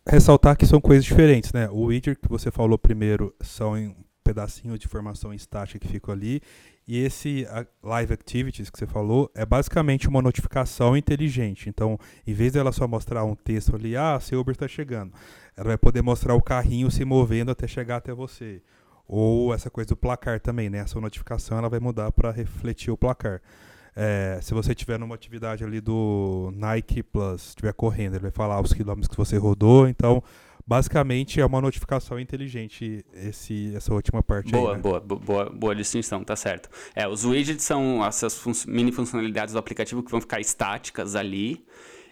ressaltar que são coisas diferentes, né? O widget que você falou primeiro são um pedacinho de informação estática que ficam ali e esse Live Activities que você falou é basicamente uma notificação inteligente. Então, em vez dela só mostrar um texto ali, ah, seu Uber está chegando, ela vai poder mostrar o carrinho se movendo até chegar até você. Ou essa coisa do placar também, né? Essa notificação ela vai mudar para refletir o placar. É, se você tiver numa atividade ali do Nike Plus, estiver correndo, ele vai falar os quilômetros que você rodou. Então, basicamente é uma notificação inteligente esse, essa última parte boa, aí, né? boa, boa, boa distinção, tá certo. É, os widgets são essas fun mini funcionalidades do aplicativo que vão ficar estáticas ali.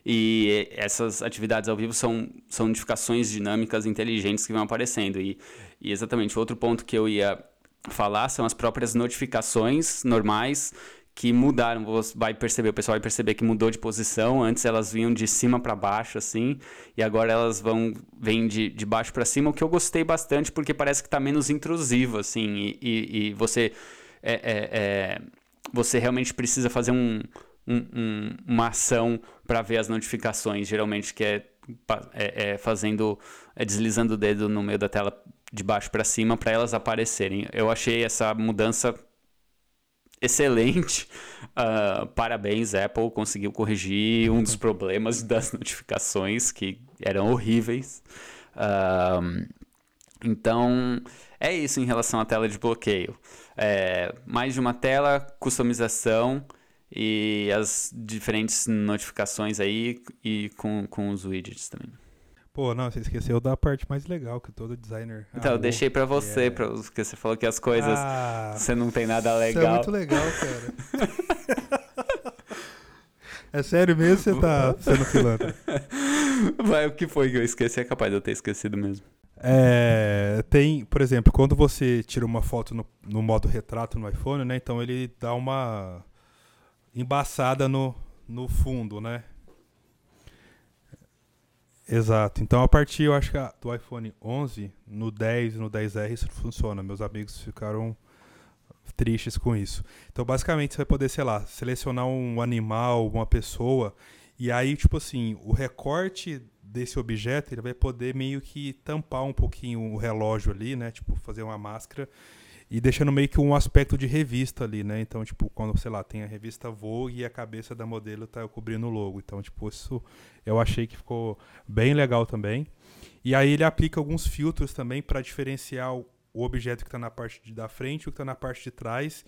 E essas atividades ao vivo são, são notificações dinâmicas inteligentes que vão aparecendo. E, e exatamente, outro ponto que eu ia falar são as próprias notificações normais que mudaram. Você vai perceber, o pessoal vai perceber que mudou de posição. Antes elas vinham de cima para baixo, assim, e agora elas vão vêm de, de baixo para cima, o que eu gostei bastante, porque parece que está menos intrusivo, assim, e, e, e você, é, é, é, você realmente precisa fazer um, um, um, uma ação para ver as notificações, geralmente que é, é, é fazendo, é deslizando o dedo no meio da tela de baixo para cima para elas aparecerem. Eu achei essa mudança excelente. Uh, parabéns, Apple conseguiu corrigir um dos problemas das notificações que eram horríveis. Uh, então, é isso em relação à tela de bloqueio. É, mais de uma tela, customização e as diferentes notificações aí e com, com os widgets também. Pô, não, você esqueceu da parte mais legal que todo designer. Então, eu deixei pra você, é... pra, porque você falou que as coisas. Ah, você não tem nada legal. Isso é muito legal, cara. é sério mesmo você tá sendo pilantra? Vai, o que foi que eu esqueci? É capaz de eu ter esquecido mesmo. É, tem, por exemplo, quando você tira uma foto no, no modo retrato no iPhone, né? Então ele dá uma embaçada no, no fundo, né? Exato. Então, a partir, eu acho que do iPhone 11, no 10 e no 10R isso funciona. Meus amigos ficaram tristes com isso. Então, basicamente, você vai poder, sei lá, selecionar um animal, uma pessoa, e aí, tipo assim, o recorte desse objeto, ele vai poder meio que tampar um pouquinho o relógio ali, né? Tipo, fazer uma máscara e deixando meio que um aspecto de revista ali, né? Então, tipo, quando, sei lá, tem a revista Vogue e a cabeça da modelo tá cobrindo o logo. Então, tipo, isso eu achei que ficou bem legal também. E aí ele aplica alguns filtros também para diferenciar o objeto que está na parte de, da frente e o que está na parte de trás.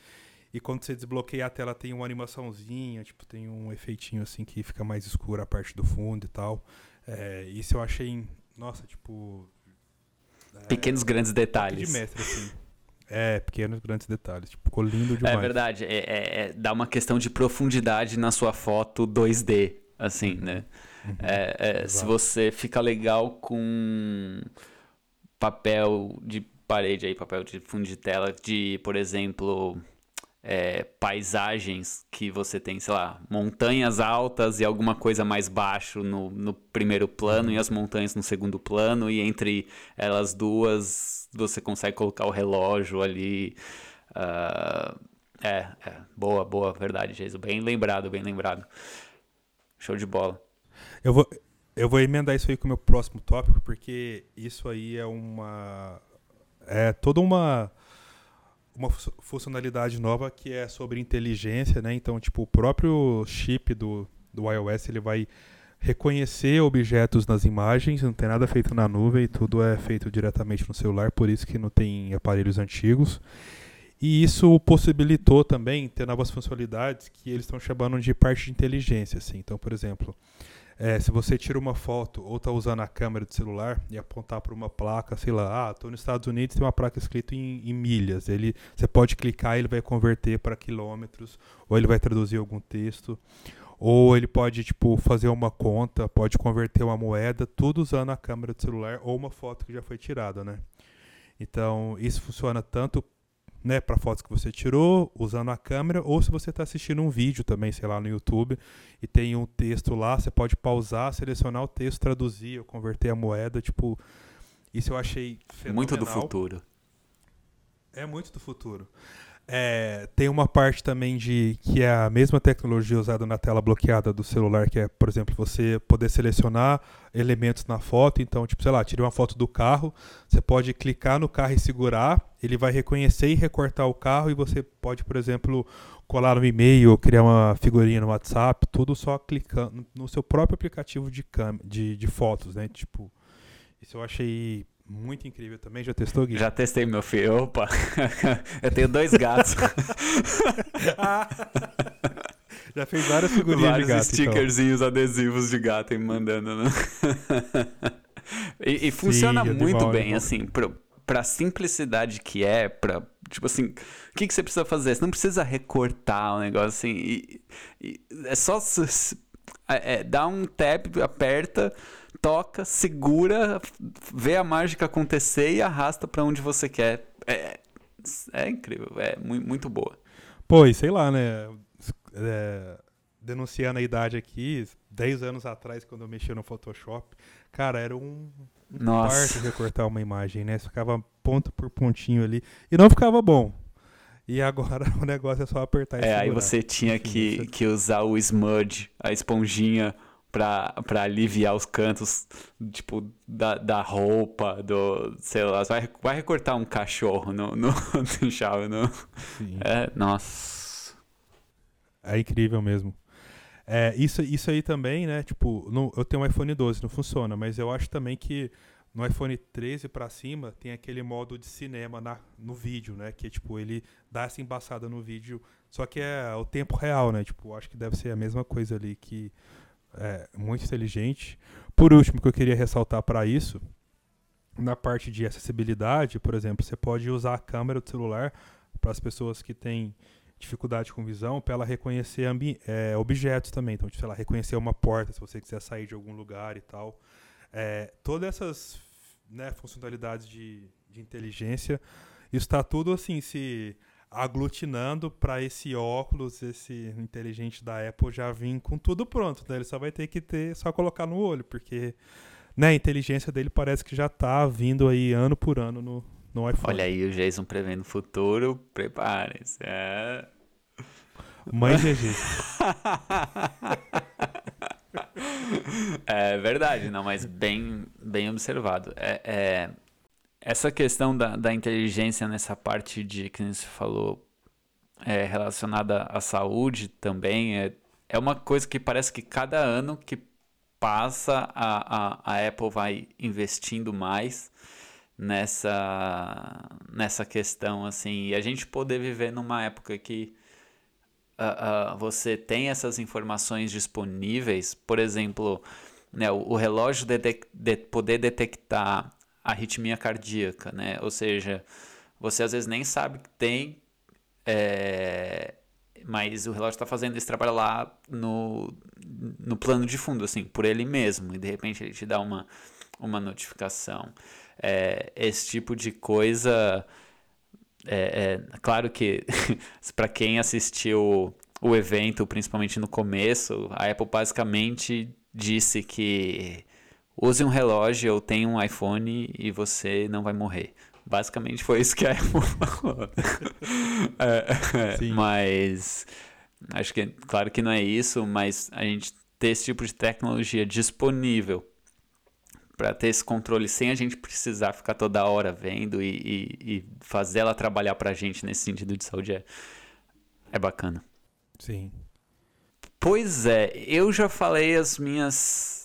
E quando você desbloqueia a tela tem uma animaçãozinha, tipo, tem um efeitinho assim que fica mais escuro a parte do fundo e tal. É, isso eu achei, nossa, tipo... Pequenos é, grandes detalhes. De mestre, assim. É, pequenos grandes detalhes. Tipo, ficou lindo demais. É verdade. É, é, é, dá uma questão de profundidade na sua foto 2D, assim, né? Uhum. É, é se você fica legal com papel de parede aí, papel de fundo de tela, de, por exemplo, é, paisagens que você tem, sei lá, montanhas altas e alguma coisa mais baixo no, no primeiro plano e as montanhas no segundo plano, e entre elas duas você consegue colocar o relógio ali. Uh, é, é, boa, boa, verdade, Jesus. Bem lembrado, bem lembrado. Show de bola. Eu vou, eu vou emendar isso aí com o meu próximo tópico, porque isso aí é uma. É toda uma uma funcionalidade nova que é sobre inteligência, né? Então, tipo, o próprio chip do, do iOS ele vai reconhecer objetos nas imagens, não tem nada feito na nuvem, tudo é feito diretamente no celular, por isso que não tem aparelhos antigos. E isso possibilitou também ter novas funcionalidades que eles estão chamando de parte de inteligência. Assim. Então, por exemplo, é, se você tira uma foto ou está usando a câmera do celular e apontar para uma placa, sei lá, ah, estou nos Estados Unidos, tem uma placa escrita em, em, milhas. Ele, você pode clicar ele vai converter para quilômetros, ou ele vai traduzir algum texto, ou ele pode tipo fazer uma conta, pode converter uma moeda, tudo usando a câmera do celular ou uma foto que já foi tirada, né? Então isso funciona tanto né, para fotos que você tirou usando a câmera, ou se você está assistindo um vídeo também, sei lá, no YouTube, e tem um texto lá, você pode pausar, selecionar o texto, traduzir ou converter a moeda, tipo, isso eu achei fenomenal. Muito do futuro. É muito do futuro. É, tem uma parte também de que é a mesma tecnologia usada na tela bloqueada do celular, que é, por exemplo, você poder selecionar elementos na foto. Então, tipo, sei lá, tirei uma foto do carro, você pode clicar no carro e segurar, ele vai reconhecer e recortar o carro e você pode, por exemplo, colar no e-mail, criar uma figurinha no WhatsApp, tudo só clicando no seu próprio aplicativo de, de, de fotos, né? Tipo, isso eu achei muito incrível também. Já testou, Gui? Já testei, meu filho. Opa! Eu tenho dois gatos. Já fez várias figurinhas Vários de gato. Vários stickerzinhos então. adesivos de gato aí mandando, né? e, e funciona Sim, muito bem, assim, pra, pra simplicidade que é, pra. Tipo assim, o que, que você precisa fazer? Você não precisa recortar o negócio assim. E, e é só. É, é, dá um tap, aperta toca, segura, vê a mágica acontecer e arrasta para onde você quer. É, é incrível, é muito, boa. Pô, e sei lá, né? É, denunciando a idade aqui, 10 anos atrás, quando eu mexia no Photoshop, cara, era um, um parto recortar uma imagem, né? Ficava ponto por pontinho ali e não ficava bom. E agora o negócio é só apertar e É, aí você tinha Enfim, que, você... que usar o smudge, a esponjinha pra, pra aliviar os cantos, tipo, da, da roupa, do, sei lá, vai, vai recortar um cachorro no, no, no chave, no... Sim. É, nossa. É incrível mesmo. É, isso, isso aí também, né, tipo, no, eu tenho um iPhone 12, não funciona, mas eu acho também que no iPhone 13 para cima tem aquele modo de cinema na, no vídeo, né? Que tipo, ele dá essa embaçada no vídeo, só que é o tempo real, né? Tipo, acho que deve ser a mesma coisa ali que é, muito inteligente. Por último, que eu queria ressaltar para isso, na parte de acessibilidade, por exemplo, você pode usar a câmera do celular para as pessoas que têm dificuldade com visão, para ela reconhecer é, objetos também. Então, sei lá, reconhecer uma porta, se você quiser sair de algum lugar e tal. É, todas essas né, funcionalidades de, de inteligência, isso está tudo assim, se aglutinando para esse óculos, esse inteligente da Apple já vir com tudo pronto. Né? Ele só vai ter que ter, só colocar no olho, porque né, a inteligência dele parece que já está vindo aí ano por ano no, no iPhone. Olha aí o Jason prevendo o futuro, prepare-se. É... Mãe GG. é verdade, não, mas bem, bem observado. É, é, essa questão da, da inteligência nessa parte de que você falou é, relacionada à saúde também é, é uma coisa que parece que cada ano que passa a, a, a Apple vai investindo mais nessa nessa questão assim. E a gente poder viver numa época que uh, uh, você tem essas informações disponíveis por exemplo né, o, o relógio de, de poder detectar arritmia cardíaca, né? Ou seja, você às vezes nem sabe que tem, é, mas o relógio está fazendo esse trabalho lá no, no plano de fundo, assim, por ele mesmo, e de repente ele te dá uma, uma notificação. é, esse tipo de coisa. É, é claro que para quem assistiu o evento, principalmente no começo, a Apple basicamente disse que use um relógio ou tenha um iPhone e você não vai morrer. Basicamente foi isso que a Apple falou. é, é mas acho que claro que não é isso, mas a gente ter esse tipo de tecnologia disponível para ter esse controle sem a gente precisar ficar toda hora vendo e, e, e fazer ela trabalhar para a gente nesse sentido de saúde é, é bacana. Sim. Pois é, eu já falei as minhas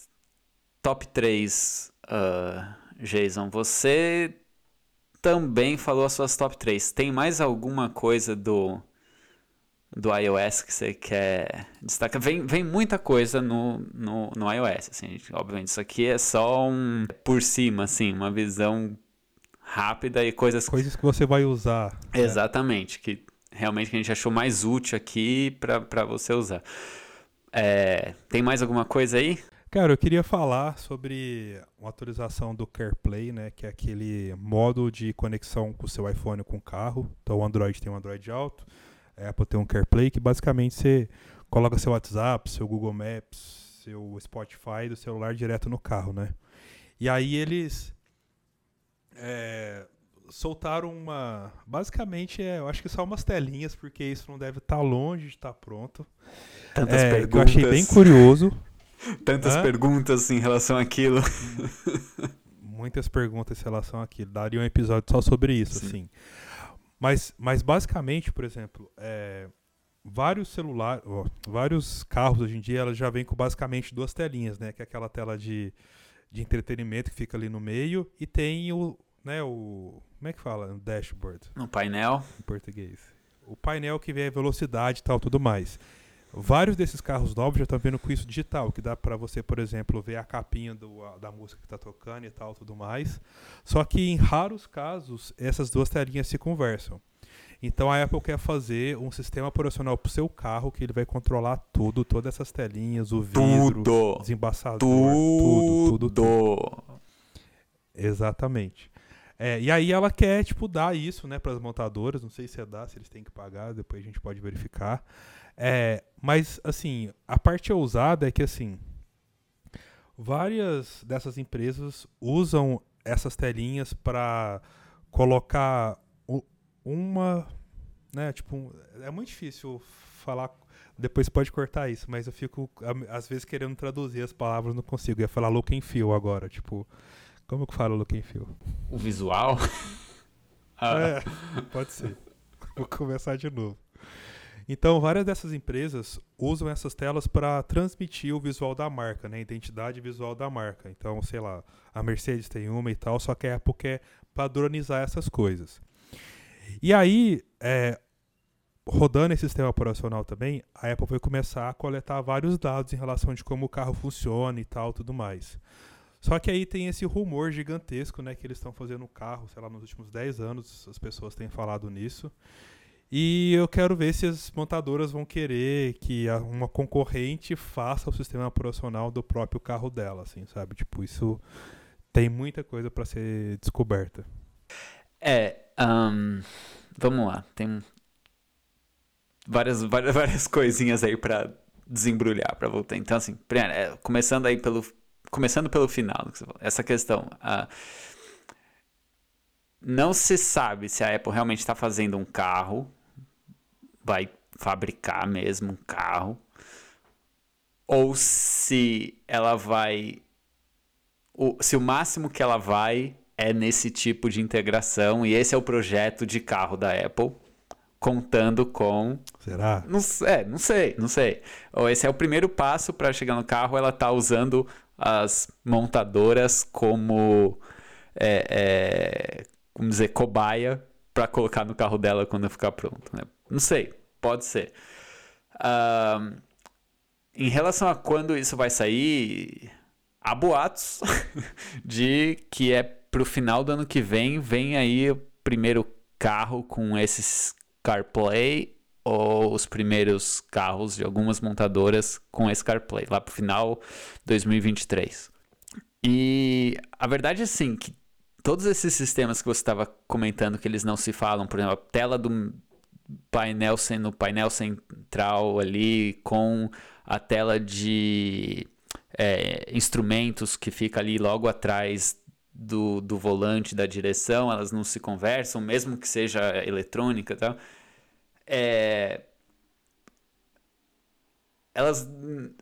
top 3, uh, Jason. Você também falou as suas top 3. Tem mais alguma coisa do do iOS que você quer destacar? Vem, vem muita coisa no, no, no iOS, assim, gente, obviamente. Isso aqui é só um por cima, assim, uma visão rápida e coisas... Coisas que você vai usar. Né? Exatamente, que realmente que a gente achou mais útil aqui para você usar. É, tem mais alguma coisa aí? Cara, eu queria falar sobre uma atualização do CarPlay, né, que é aquele modo de conexão com o seu iPhone com o carro. Então o Android tem um Android Auto, a Apple tem um CarPlay que basicamente você coloca seu WhatsApp, seu Google Maps, seu Spotify do celular direto no carro, né? E aí eles é, soltaram uma. Basicamente, é, eu acho que só umas telinhas, porque isso não deve estar tá longe de estar tá pronto. Tantas é, perguntas. Eu achei bem curioso. Tantas Hã? perguntas em relação àquilo. Muitas perguntas em relação àquilo. Daria um episódio só sobre isso, Sim. assim. Mas, mas basicamente, por exemplo, é, vários celulares, vários carros hoje em dia, elas já vêm com basicamente duas telinhas, né? Que é aquela tela de, de entretenimento que fica ali no meio e tem o, né, o como é que fala? O dashboard. No painel. Em português. O painel que vê a velocidade e tal, tudo mais. Vários desses carros novos já estão vindo com isso digital, que dá para você, por exemplo, ver a capinha do, da música que está tocando e tal, tudo mais. Só que em raros casos essas duas telinhas se conversam. Então a Apple quer fazer um sistema operacional para o seu carro que ele vai controlar tudo, todas essas telinhas, o vidro, tudo. desembaçador, tudo, tudo, tudo. Exatamente. É, e aí ela quer tipo dar isso, né, para as montadoras. Não sei se é dar, se eles têm que pagar. Depois a gente pode verificar. É, mas, assim, a parte ousada é que, assim, várias dessas empresas usam essas telinhas para colocar uma, né, tipo, é muito difícil falar, depois pode cortar isso, mas eu fico, às vezes, querendo traduzir as palavras, não consigo. Eu ia falar look and feel agora, tipo, como que fala look and feel? O visual? ah. É, pode ser. Vou começar de novo. Então, várias dessas empresas usam essas telas para transmitir o visual da marca, né? A identidade visual da marca. Então, sei lá, a Mercedes tem uma e tal, só que a Apple quer padronizar essas coisas. E aí, é, rodando esse sistema operacional também, a Apple vai começar a coletar vários dados em relação de como o carro funciona e tal, tudo mais. Só que aí tem esse rumor gigantesco, né, que eles estão fazendo no carro, sei lá, nos últimos 10 anos, as pessoas têm falado nisso. E eu quero ver se as montadoras vão querer que uma concorrente faça o sistema operacional do próprio carro dela, assim, sabe? Tipo, isso tem muita coisa para ser descoberta. É, um, vamos lá, tem várias, várias, várias coisinhas aí para desembrulhar, para voltar. Então, assim, é, começando aí pelo, começando pelo final, essa questão, uh, não se sabe se a Apple realmente está fazendo um carro vai fabricar mesmo um carro? Ou se ela vai o, se o máximo que ela vai é nesse tipo de integração e esse é o projeto de carro da Apple contando com será? Não, é, não sei não sei. Ou esse é o primeiro passo para chegar no carro ela tá usando as montadoras como é, é, vamos dizer cobaia para colocar no carro dela quando ficar pronto né? não sei Pode ser. Uh, em relação a quando isso vai sair, há boatos de que é pro final do ano que vem, vem aí o primeiro carro com esses CarPlay ou os primeiros carros de algumas montadoras com esse CarPlay, lá pro final 2023. E a verdade é assim, que todos esses sistemas que você estava comentando que eles não se falam, por exemplo, a tela do painel no painel central ali com a tela de é, instrumentos que fica ali logo atrás do, do volante da direção, elas não se conversam, mesmo que seja eletrônica tal. É, elas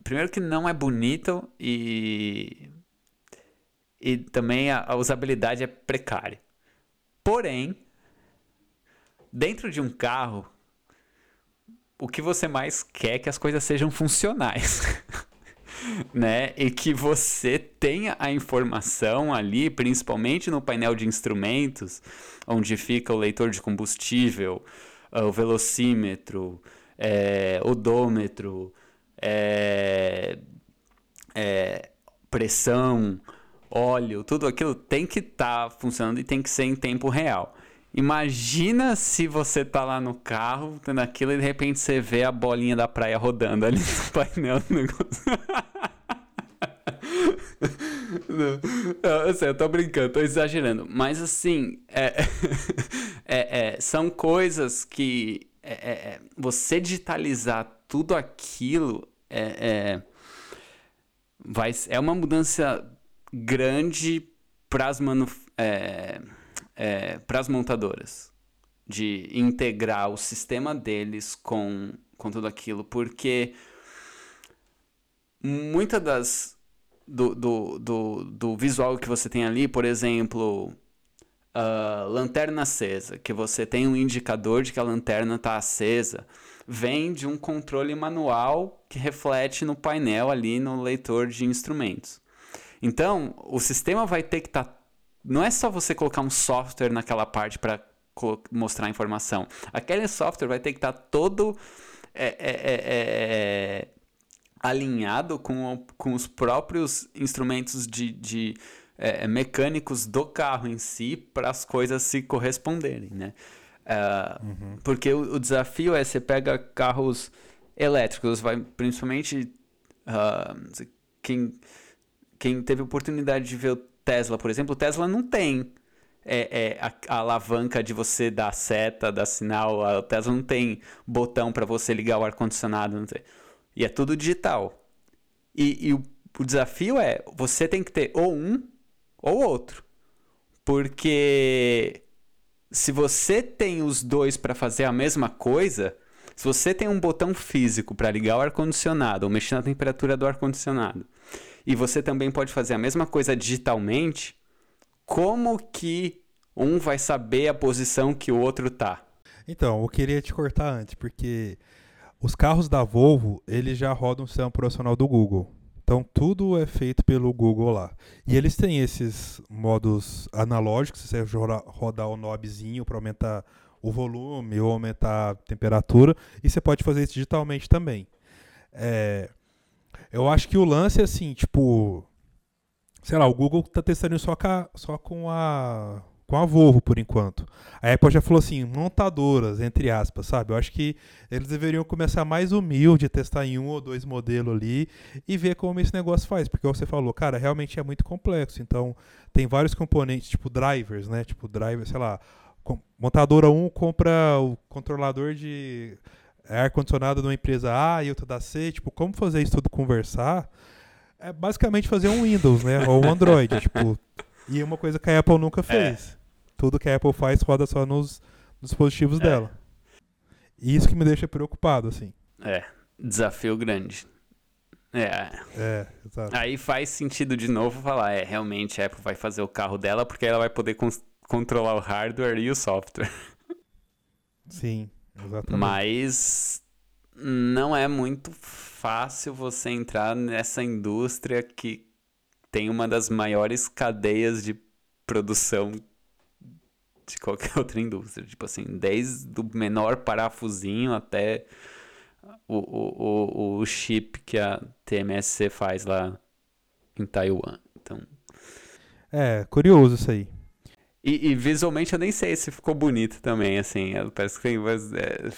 primeiro que não é bonito e e também a, a usabilidade é precária. Porém, dentro de um carro, o que você mais quer é que as coisas sejam funcionais. né? E que você tenha a informação ali, principalmente no painel de instrumentos, onde fica o leitor de combustível, o velocímetro, é, odômetro, é, é, pressão, óleo, tudo aquilo tem que estar tá funcionando e tem que ser em tempo real. Imagina se você tá lá no carro, tendo aquilo, e de repente você vê a bolinha da praia rodando ali no painel do negócio. Não, eu, eu tô brincando, tô exagerando. Mas assim, é, é, é, são coisas que é, é, é, você digitalizar tudo aquilo é, vai, é uma mudança grande para as é, é, montadoras de integrar o sistema deles com, com tudo aquilo, porque muitas das do, do, do, do, visual que você tem ali, por exemplo, uh, lanterna acesa, que você tem um indicador de que a lanterna está acesa, vem de um controle manual que reflete no painel ali no leitor de instrumentos. Então, o sistema vai ter que estar. Tá... Não é só você colocar um software naquela parte para mostrar a informação. Aquele software vai ter que estar tá todo é, é, é, é, é alinhado com, com os próprios instrumentos de, de é, mecânicos do carro em si para as coisas se corresponderem, né? Uh, uhum. Porque o, o, desafio é você pega carros elétricos, vai principalmente uh, quem quem teve oportunidade de ver o Tesla, por exemplo, Tesla não tem é, é, a, a, alavanca de você dar seta, dar sinal. O Tesla não tem botão para você ligar o ar-condicionado. E é tudo digital. E, e o, o, desafio é: você tem que ter ou um ou outro. Porque se você tem os dois para fazer a mesma coisa, se você tem um botão físico para ligar o ar-condicionado ou mexer na temperatura do ar-condicionado e você também pode fazer a mesma coisa digitalmente, como que um vai saber a posição que o outro tá? Então, eu queria te cortar antes, porque os carros da Volvo, eles já rodam o sistema operacional do Google. Então tudo é feito pelo Google lá. E eles têm esses modos analógicos, você rodar o knobzinho para aumentar o volume ou aumentar a temperatura, e você pode fazer isso digitalmente também. É, eu acho que o lance é assim, tipo. Sei lá, o Google tá testando só com a, só com a, com a Volvo por enquanto. A Apple já falou assim, montadoras, entre aspas, sabe? Eu acho que eles deveriam começar mais humilde, testar em um ou dois modelos ali e ver como esse negócio faz. Porque você falou, cara, realmente é muito complexo. Então, tem vários componentes, tipo drivers, né? Tipo, driver, sei lá. Montadora 1 compra o controlador de é ar-condicionado numa empresa A e outra da C, tipo, como fazer isso tudo conversar? É basicamente fazer um Windows, né? Ou um Android, tipo. E uma coisa que a Apple nunca é. fez. É. Tudo que a Apple faz roda só nos, nos dispositivos é. dela. E isso que me deixa preocupado, assim. É, desafio grande. É. É, exato. Aí faz sentido de novo falar, é, realmente a Apple vai fazer o carro dela porque ela vai poder controlar o hardware e o software. Sim. Exatamente. Mas não é muito fácil você entrar nessa indústria que tem uma das maiores cadeias de produção de qualquer outra indústria. Tipo assim, desde o menor parafusinho até o, o, o, o chip que a TMSC faz lá em Taiwan. Então... É, curioso isso aí. E, e, visualmente eu nem sei se ficou bonito também, assim. Parece que tem. Mas, é,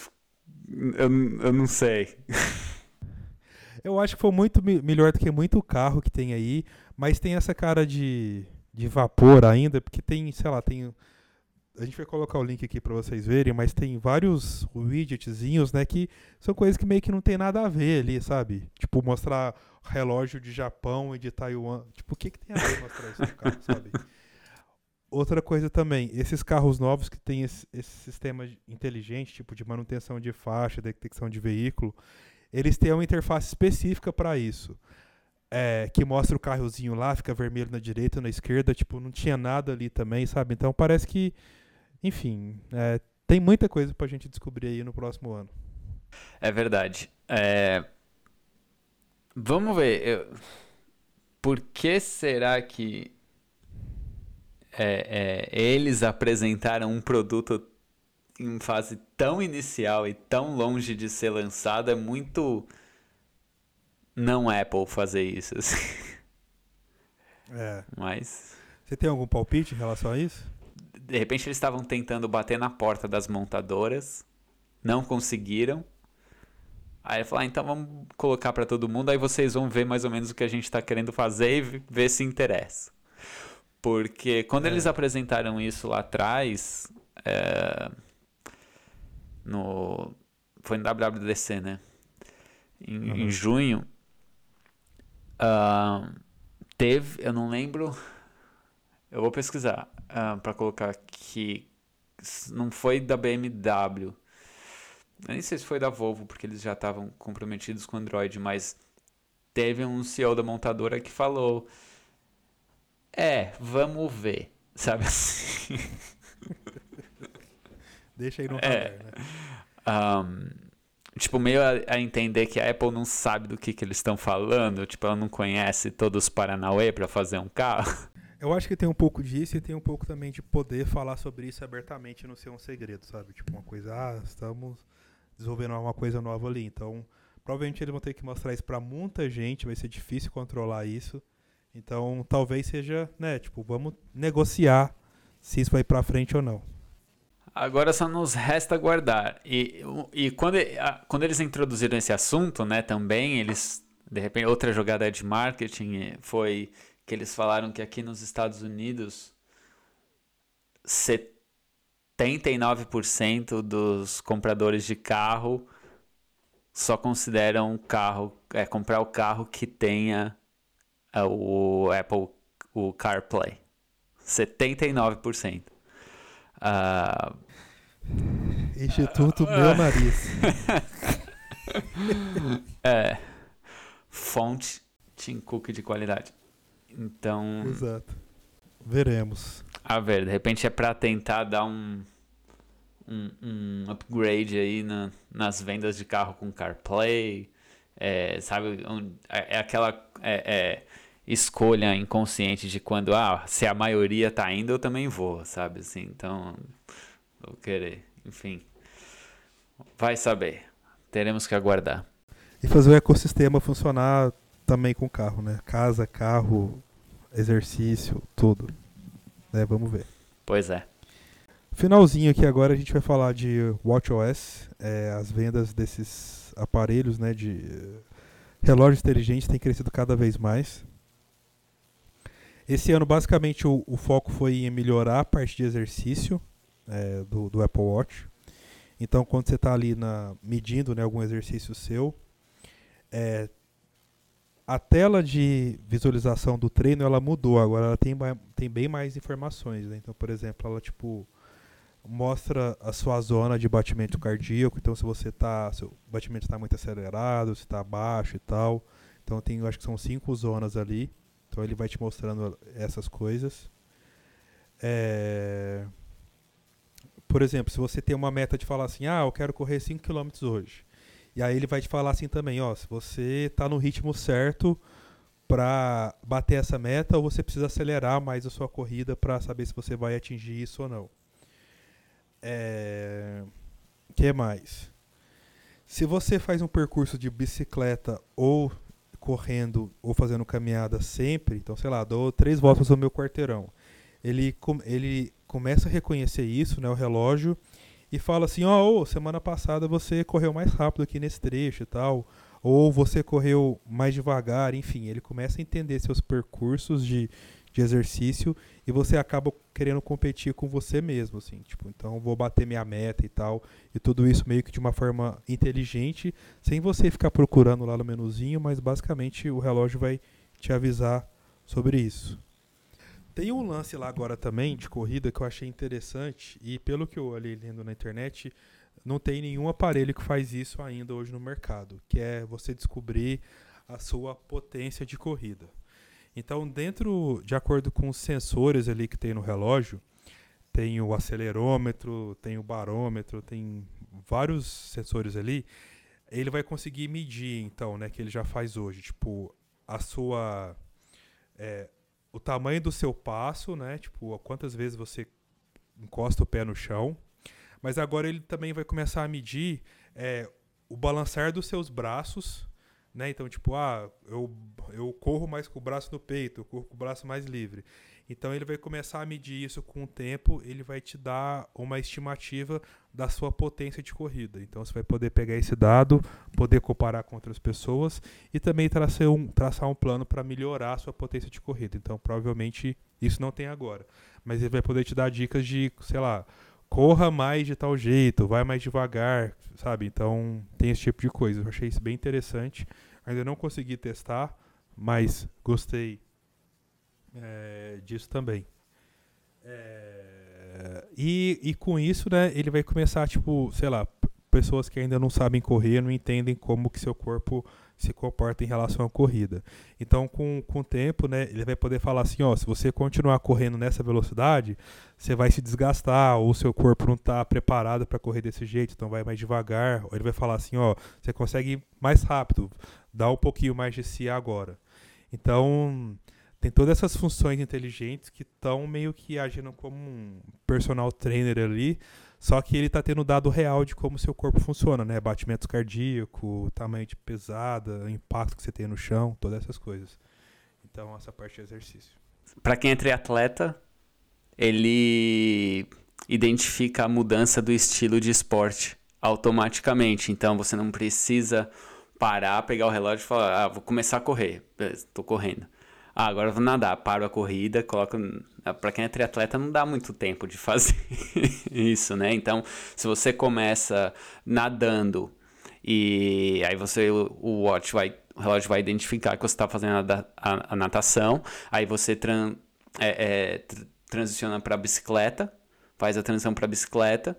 eu, eu não sei. Eu acho que foi muito melhor do que muito carro que tem aí, mas tem essa cara de, de vapor ainda, porque tem, sei lá, tem a gente vai colocar o link aqui para vocês verem, mas tem vários widgetzinhos, né, que são coisas que meio que não tem nada a ver ali, sabe? Tipo, mostrar relógio de Japão e de Taiwan. Tipo, o que, que tem a ver mostrar isso no carro, sabe? Outra coisa também, esses carros novos que tem esse, esse, sistema inteligente, tipo de manutenção de faixa, detecção de veículo, eles têm uma interface específica para isso. É, que mostra o carrozinho lá, fica vermelho na direita, na esquerda, tipo, não tinha nada ali também, sabe? Então parece que enfim, é, tem muita coisa pra gente descobrir aí no próximo ano. É verdade. É... Vamos ver. Eu... Por que será que é, é, eles apresentaram um produto em fase tão inicial e tão longe de ser lançado? É muito não Apple fazer isso. Assim. É. Mas. Você tem algum palpite em relação a isso? de repente eles estavam tentando bater na porta das montadoras, não conseguiram. Aí ele falou: ah, então vamos colocar para todo mundo, aí vocês vão ver mais ou menos o que a gente está querendo fazer e ver se interessa. Porque quando é. eles apresentaram isso lá atrás, é, no, foi no WWDC, né? Em, uhum. em junho, uh, teve, eu não lembro, eu vou pesquisar uh, para colocar aqui. Não foi da BMW. Eu nem sei se foi da Volvo, porque eles já estavam comprometidos com Android, mas teve um CEO da montadora que falou: É, vamos ver. Sabe assim? Deixa aí no é, radar, né? Um, tipo, meio a, a, entender que a Apple não sabe do que, que eles estão falando, tipo, ela não conhece todos os Paranauê para fazer um carro. Eu acho que tem um pouco disso e tem um pouco também de poder falar sobre isso abertamente e não ser um segredo, sabe? Tipo, uma coisa, ah, estamos desenvolvendo uma coisa nova ali. Então, provavelmente eles vão ter que mostrar isso para muita gente, vai ser difícil controlar isso. Então, talvez seja, né, tipo, vamos negociar se isso vai para frente ou não. Agora só nos resta aguardar. E, e quando, quando eles introduziram esse assunto, né, também, eles, de repente, outra jogada de marketing foi que eles falaram que aqui nos Estados Unidos 79% dos compradores de carro só consideram carro é comprar o carro que tenha o Apple o CarPlay. 79%. Uh... Instituto Meu Nariz. é. Fonte Tim Cook de qualidade. Então. Exato. Veremos. A ver, de repente é para tentar dar um, um, um, upgrade aí na, nas vendas de carro com CarPlay. É, sabe, um, é, é, aquela é, é, escolha inconsciente de quando, ah, se a maioria tá indo, eu também vou, sabe? Assim, então, vou querer. Enfim, vai saber. Teremos que aguardar. E fazer o ecossistema funcionar também com carro, né? Casa, carro, exercício, tudo. Né? Vamos ver. Pois é. Finalzinho aqui agora a gente vai falar de WatchOS, é, as vendas desses aparelhos, né, de relógios inteligentes têm crescido cada vez mais. Esse ano basicamente o, o foco foi em melhorar a parte de exercício é, do, do Apple Watch. Então quando você está ali na, medindo né, algum exercício seu, é, a tela de visualização do treino ela mudou agora ela tem, tem bem mais informações né? então por exemplo ela tipo mostra a sua zona de batimento cardíaco. Então se você tá seu batimento está muito acelerado se está baixo e tal. Então tem acho que são cinco zonas ali. Então ele vai te mostrando essas coisas. É... por exemplo se você tem uma meta de falar assim ah eu quero correr 5 km hoje. E aí ele vai te falar assim também, ó, se você está no ritmo certo para bater essa meta ou você precisa acelerar mais a sua corrida para saber se você vai atingir isso ou não. É... que mais? Se você faz um percurso de bicicleta ou correndo ou fazendo caminhada sempre, então sei lá, dou três voltas no meu quarteirão. Ele, ele começa a reconhecer isso, né, o relógio, e fala assim, ó, oh, oh, semana passada você correu mais rápido aqui nesse trecho e tal, ou você correu mais devagar, enfim, ele começa a entender seus percursos de, de exercício e você acaba querendo competir com você mesmo, assim, tipo, então vou bater minha meta e tal, e tudo isso meio que de uma forma inteligente, sem você ficar procurando lá no menuzinho, mas basicamente o relógio vai te avisar sobre isso. Tem um lance lá agora também de corrida que eu achei interessante e pelo que eu olhei lendo na internet, não tem nenhum aparelho que faz isso ainda hoje no mercado, que é você descobrir a sua potência de corrida. Então, dentro, de acordo com os sensores ali que tem no relógio, tem o acelerômetro, tem o barômetro, tem vários sensores ali, ele vai conseguir medir, então, né, que ele já faz hoje, tipo, a sua é, o tamanho do seu passo, né, tipo, quantas vezes você encosta o pé no chão, mas agora ele também vai começar a medir é, o balançar dos seus braços, né? Então, tipo, ah, eu, eu corro mais com o braço no peito, eu corro com o braço mais livre. Então, ele vai começar a medir isso com o tempo, ele vai te dar uma estimativa da sua potência de corrida. Então, você vai poder pegar esse dado, poder comparar com outras pessoas e também traçar um, traçar um plano para melhorar a sua potência de corrida. Então, provavelmente, isso não tem agora. Mas ele vai poder te dar dicas de, sei lá, corra mais de tal jeito, vai mais devagar, sabe? Então tem esse tipo de coisa. Eu achei isso bem interessante. Ainda não consegui testar, mas gostei é, disso também. É, e, e com isso, né, ele vai começar, tipo, sei lá, pessoas que ainda não sabem correr, não entendem como que seu corpo se comporta em relação à corrida. Então, com, com o tempo, né, ele vai poder falar assim, ó, se você continuar correndo nessa velocidade, você vai se desgastar, ou seu corpo não está preparado para correr desse jeito, então vai mais devagar. Ou ele vai falar assim, ó, você consegue ir mais rápido, dá um pouquinho mais de si agora. Então, tem todas essas funções inteligentes que estão meio que agindo como um personal trainer ali, só que ele está tendo dado real de como seu corpo funciona, né? Batimento cardíaco, tamanho de pesada, impacto que você tem no chão, todas essas coisas. Então, essa parte de exercício. Para quem é triatleta, ele identifica a mudança do estilo de esporte automaticamente. Então, você não precisa parar, pegar o relógio e falar: ah, vou começar a correr. Estou correndo. Ah, agora vou nadar. Paro a corrida, coloco. Ah, Para quem é triatleta, não dá muito tempo de fazer isso, né? Então, se você começa nadando e aí você, o watch vai, o relógio vai identificar que você está fazendo a, a, a, natação, aí você tran, é, é, transiciona para bicicleta, faz a transição para bicicleta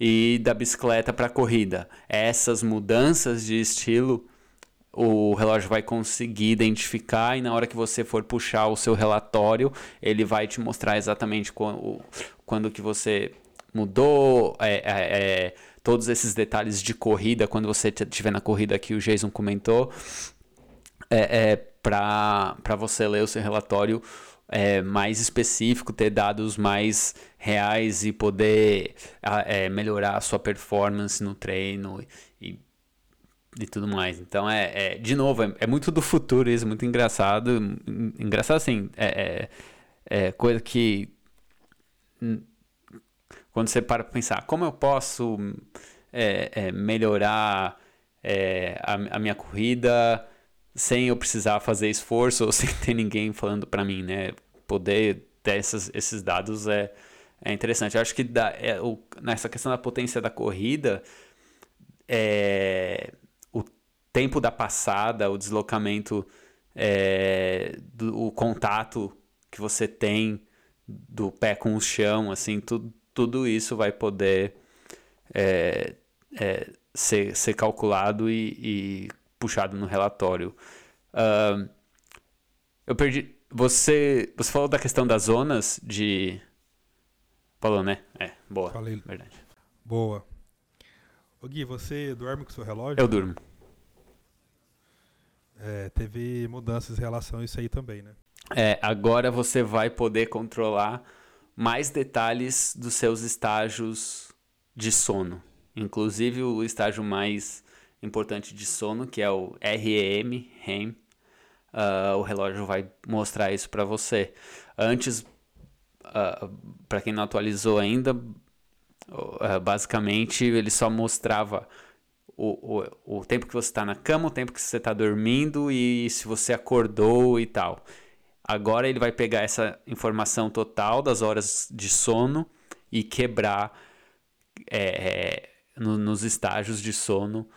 e da bicicleta para corrida. Essas mudanças de estilo o relógio vai conseguir identificar e na hora que você for puxar o seu relatório, ele vai te mostrar exatamente quando, quando que você mudou, é, é, é, todos esses detalhes de corrida, quando você estiver na corrida que o Jason comentou, é, é para você ler o seu relatório é, mais específico, ter dados mais reais e poder é, melhorar a sua performance no treino e e tudo mais. Então é, é de novo, é, é, muito do futuro isso, muito engraçado. Engraçado assim, é, é, é coisa que quando você para pensar, como eu posso é, é, melhorar a, a, minha corrida sem eu precisar fazer esforço ou sem ter ninguém falando para mim, né? Poder ter essas, esses dados é, é interessante. Eu acho que é, o, nessa questão da potência da corrida, é, tempo da passada, o deslocamento, é, do, o contato que você tem do pé com o chão, assim, tu, tudo isso vai poder é, é, ser, ser calculado e, e, puxado no relatório. Uh, eu perdi. Você, você falou da questão das zonas de. Falou, né? É, boa. Falei. Verdade. Boa. Ô Gui, você dorme com o seu relógio? Eu durmo. É, teve mudanças em relação a isso aí também, né? É, agora você vai poder controlar mais detalhes dos seus estágios de sono. Inclusive o estágio mais importante de sono, que é o REM, REM. Uh, o relógio vai mostrar isso para você. Antes, uh, ah, para quem não atualizou ainda, uh, basicamente ele só mostrava o, o, o tempo que você está na cama, o tempo que você está dormindo e se você acordou e tal. Agora ele vai pegar essa informação total das horas de sono e quebrar é, no, nos estágios de sono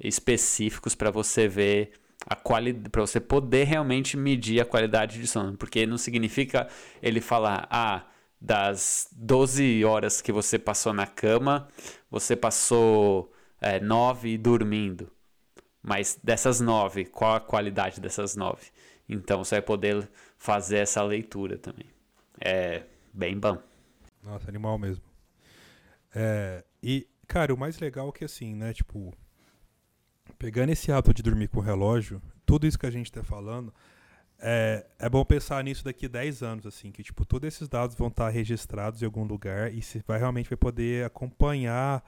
específicos para você ver a qualidade, para você poder realmente medir a qualidade de sono, porque não significa ele falar, ah, das 12 horas que você passou na cama, você passou é, 9 dormindo. Mas dessas 9, qual a qualidade dessas 9? Então você vai poder fazer essa leitura também. É bem bom. Nossa, animal mesmo. É, e, cara, o mais legal é que assim, né, tipo, pegando esse hábito de dormir com o relógio, tudo isso que a gente tá falando, é, é bom pensar nisso daqui a 10 anos, assim, que tipo, todos esses dados vão estar registrados em algum lugar e você vai realmente vai poder acompanhar,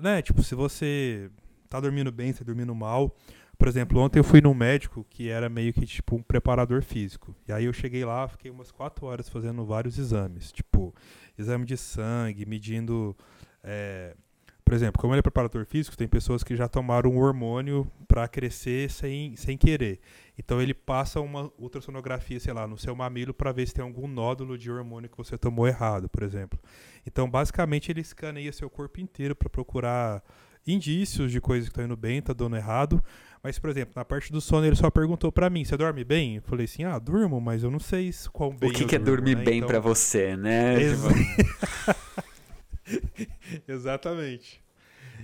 né? Tipo, se você tá dormindo bem, tá dormindo mal. Por exemplo, ontem eu fui num médico que era meio que tipo um preparador físico. E aí eu cheguei lá, fiquei umas 4 horas fazendo vários exames, tipo, exame de sangue, medindo é, por exemplo, como ele é preparador físico, tem pessoas que já tomaram um hormônio para crescer sem, sem querer. Então ele passa uma ultrassonografia, sei lá, no seu mamilo para ver se tem algum nódulo de hormônio que você tomou errado, por exemplo. Então, basicamente, ele escaneia seu corpo inteiro para procurar indícios de coisas que estão indo bem, tá dando errado. Mas, por exemplo, na parte do sono, ele só perguntou para mim: você dorme bem? Eu falei assim: ah, durmo, mas eu não sei quão bem. O que, que é dormir né? bem então... para você, né? Ex Exatamente.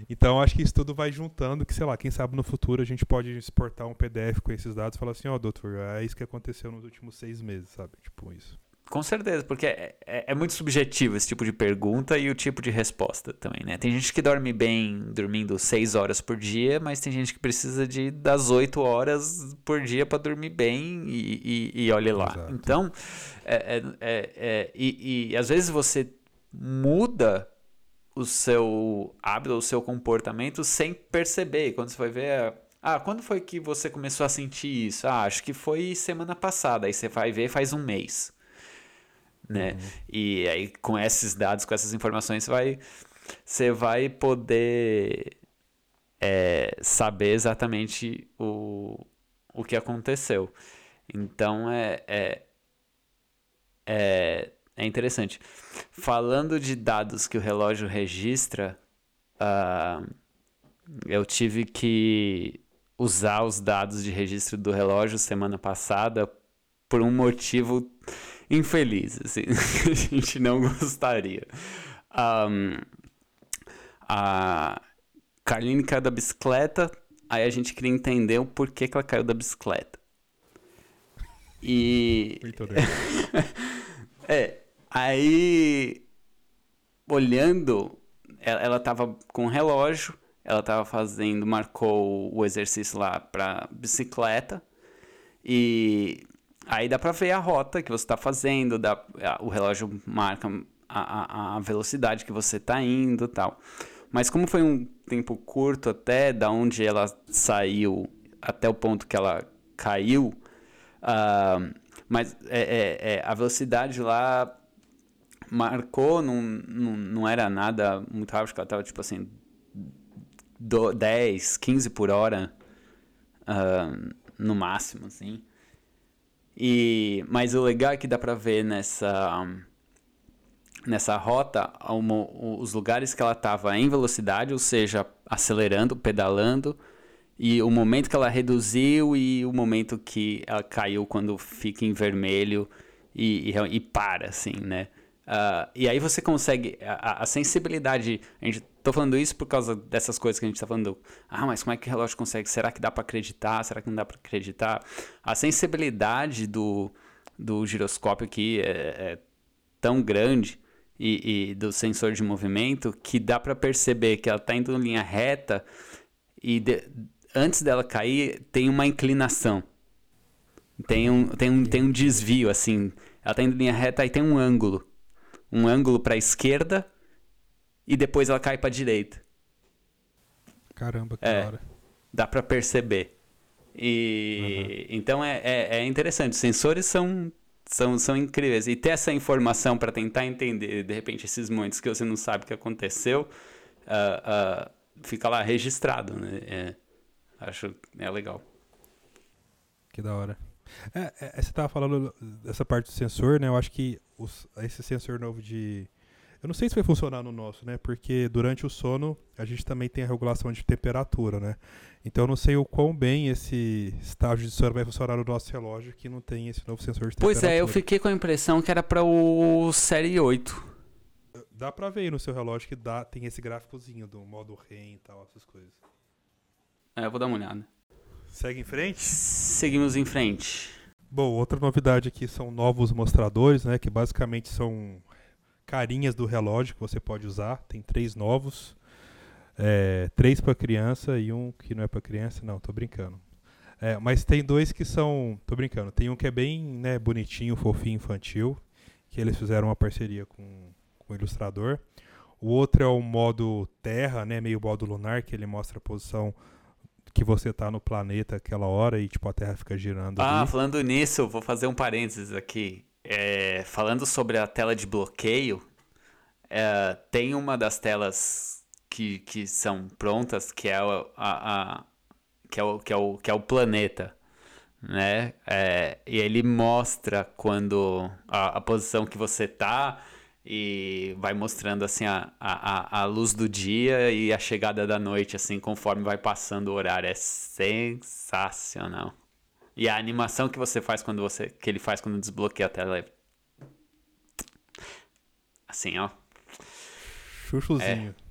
Então acho que isso tudo vai juntando, que sei lá, quem sabe no futuro a gente pode exportar um PDF com esses dados e falar assim, ó, oh, doutor, é isso que aconteceu nos últimos seis meses, sabe? Tipo isso. Com certeza, porque é, é, é, muito subjetivo esse tipo de pergunta e o tipo de resposta também, né? Tem gente que dorme bem dormindo seis horas por dia, mas tem gente que precisa de das oito horas por dia para dormir bem e, e, e olhe lá. Exato. Então, é, é, é, é e, e às vezes você muda o seu hábito, o seu comportamento sem perceber. Quando você vai ver, ah, quando foi que você começou a sentir isso? Ah, acho que foi semana passada. Aí você vai ver faz um mês. Né? Uhum. E aí com esses dados, com essas informações, você vai, você vai poder é, saber exatamente o, o que aconteceu. Então é, é, é é interessante. Falando de dados que o relógio registra, uh, eu tive que usar os dados de registro do relógio semana passada por um motivo infeliz, assim, a gente não gostaria. Um, a Carline caiu da bicicleta, aí a gente queria entender o porquê que ela caiu da bicicleta. E. É, Aí, olhando, ela, estava com um relógio, ela estava fazendo, marcou o exercício lá para bicicleta e aí dá para ver a rota que você está fazendo, dá, o relógio marca a, a, a velocidade que você está indo, tal. Mas como foi um tempo curto até da onde ela saiu até o ponto que ela caiu, uh, mas é, é, é, a velocidade lá marcou, não, não, não era nada muito rápido, ela tava tipo assim, do, 10, 15 por hora uh, no máximo, assim. E, mas o legal é que dá pra ver nessa, nessa rota uma, os lugares que ela tava em velocidade, ou seja, acelerando, pedalando, e o momento que ela reduziu e o momento que ela caiu quando fica em vermelho e, e, e para, assim, né? Uh, e aí você consegue. A, a, sensibilidade. A gente tô falando isso por causa dessas coisas que a gente tá falando. Ah, mas como é que o relógio consegue? Será que dá para acreditar? Será que não dá para acreditar? A sensibilidade do, do giroscópio aqui é, é tão grande e, e, do sensor de movimento que dá para perceber que ela tá indo em linha reta e de, antes dela cair tem uma inclinação. Tem um, tem, um, tem um desvio, assim. Ela tá indo em linha reta e tem um ângulo um ângulo para a esquerda e depois ela cai para a direita. Caramba, que é, hora. Dá para perceber. E uhum. então é, é, é, interessante. Os sensores são, são, são incríveis. E ter essa informação para tentar entender, de repente, esses momentos que você não sabe o que aconteceu, uh, uh, fica lá registrado. Né? É, acho é legal. Que da hora. É, é, você estava falando dessa parte do sensor, né? Eu acho que os, esse sensor novo de. Eu não sei se vai funcionar no nosso, né? Porque durante o sono a gente também tem a regulação de temperatura, né? Então eu não sei o quão bem esse estágio de sono vai funcionar no nosso relógio que não tem esse novo sensor de pois temperatura. Pois é, eu fiquei com a impressão que era para o Série 8. Dá pra ver aí no seu relógio que dá, tem esse gráficozinho do modo REM e tal, essas coisas. É, eu vou dar uma olhada. Segue em frente? Seguimos em frente. Bom, outra novidade aqui são novos mostradores, né? Que basicamente são carinhas do relógio que você pode usar. Tem três novos. É, três para criança e um que não é para criança. Não, tô brincando. É, mas tem dois que são. Tô brincando. Tem um que é bem né, bonitinho, fofinho, infantil. Que eles fizeram uma parceria com, com o ilustrador. O outro é o modo terra, né? Meio modo lunar, que ele mostra a posição que você tá no planeta aquela hora e tipo a Terra fica girando. Ah, ali. falando nisso, vou fazer um parênteses aqui. É, falando sobre a tela de bloqueio, é, tem uma das telas que, que são prontas que é a, a, a que é o, que é o, que é o planeta. Né? É, e ele mostra quando a, a posição que você tá e vai mostrando assim a, a, a luz do dia e a chegada da noite, assim, conforme vai passando o horário. É sensacional. E a animação que você faz quando você. que ele faz quando desbloqueia a tela é. Assim, ó. Chuchuzinho. É.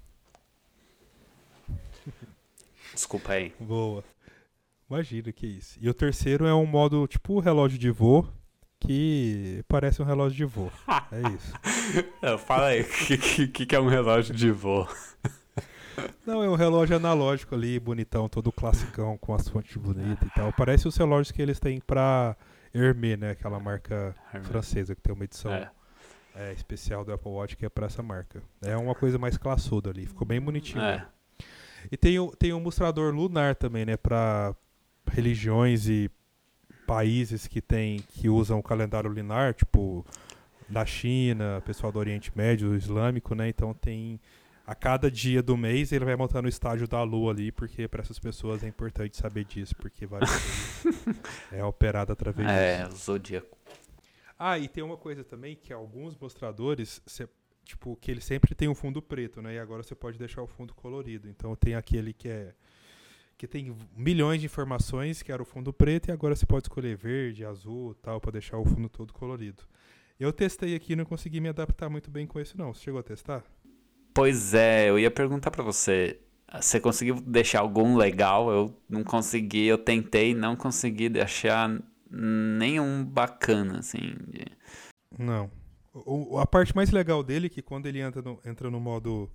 Desculpa aí. Boa. Imagina que isso. E o terceiro é um modo tipo relógio de voo, que parece um relógio de voo. É isso. Fala aí, o que, que, que é um relógio de voo? Não, é um relógio analógico ali, bonitão, todo classicão, com as fontes bonitas e tal. Parece os relógios que eles têm pra Hermès, né? Aquela marca francesa que tem uma edição é. É, especial do Apple Watch que é pra essa marca. É uma coisa mais classuda ali, ficou bem bonitinho. É. Né? E tem, tem um mostrador lunar também, né? Pra religiões e países que tem que usam o calendário lunar, tipo da China, pessoal do Oriente Médio, islâmico, né? Então tem a cada dia do mês ele vai montar no estágio da Lua ali, porque para essas pessoas é importante saber disso, porque várias é operado através é, disso. É, o zodíaco. Ah, e tem uma coisa também que alguns mostradores, cê, tipo, que ele sempre tem um fundo preto, né? E agora você pode deixar o fundo colorido. Então tem aquele que é que tem milhões de informações, que era o fundo preto, e agora você pode escolher verde, azul, tal, para deixar o fundo todo colorido. Eu testei aqui e não consegui me adaptar muito bem com isso não. Você chegou a testar? Pois é, eu ia perguntar para você. Você conseguiu deixar algum legal? Eu não consegui, eu tentei, não consegui deixar nenhum bacana, assim. De... Não. O, a parte mais legal dele é que quando ele entra no, entra no modo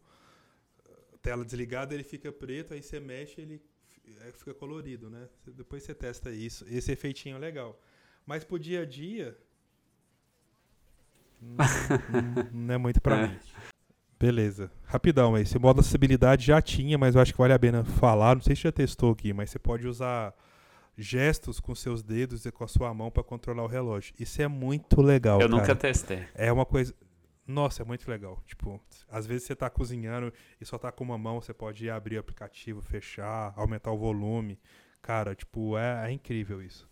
tela desligada, ele fica preto, aí você mexe, ele é, fica colorido, né? Depois você testa isso. Esse efeitinho é legal. Mas pro dia a dia. não, não é muito pra é. mim. Beleza. Rapidão aí. Esse modo acessibilidade já tinha, mas eu acho que vale a pena falar. Não sei se já testou aqui, mas você pode usar gestos com seus dedos e com a sua mão para controlar o relógio. Isso é muito legal. Eu cara. nunca testei. É uma coisa. Nossa, é muito legal. Tipo, às vezes você tá cozinhando e só tá com uma mão, você pode abrir o aplicativo, fechar, aumentar o volume. Cara, tipo, é, é incrível isso.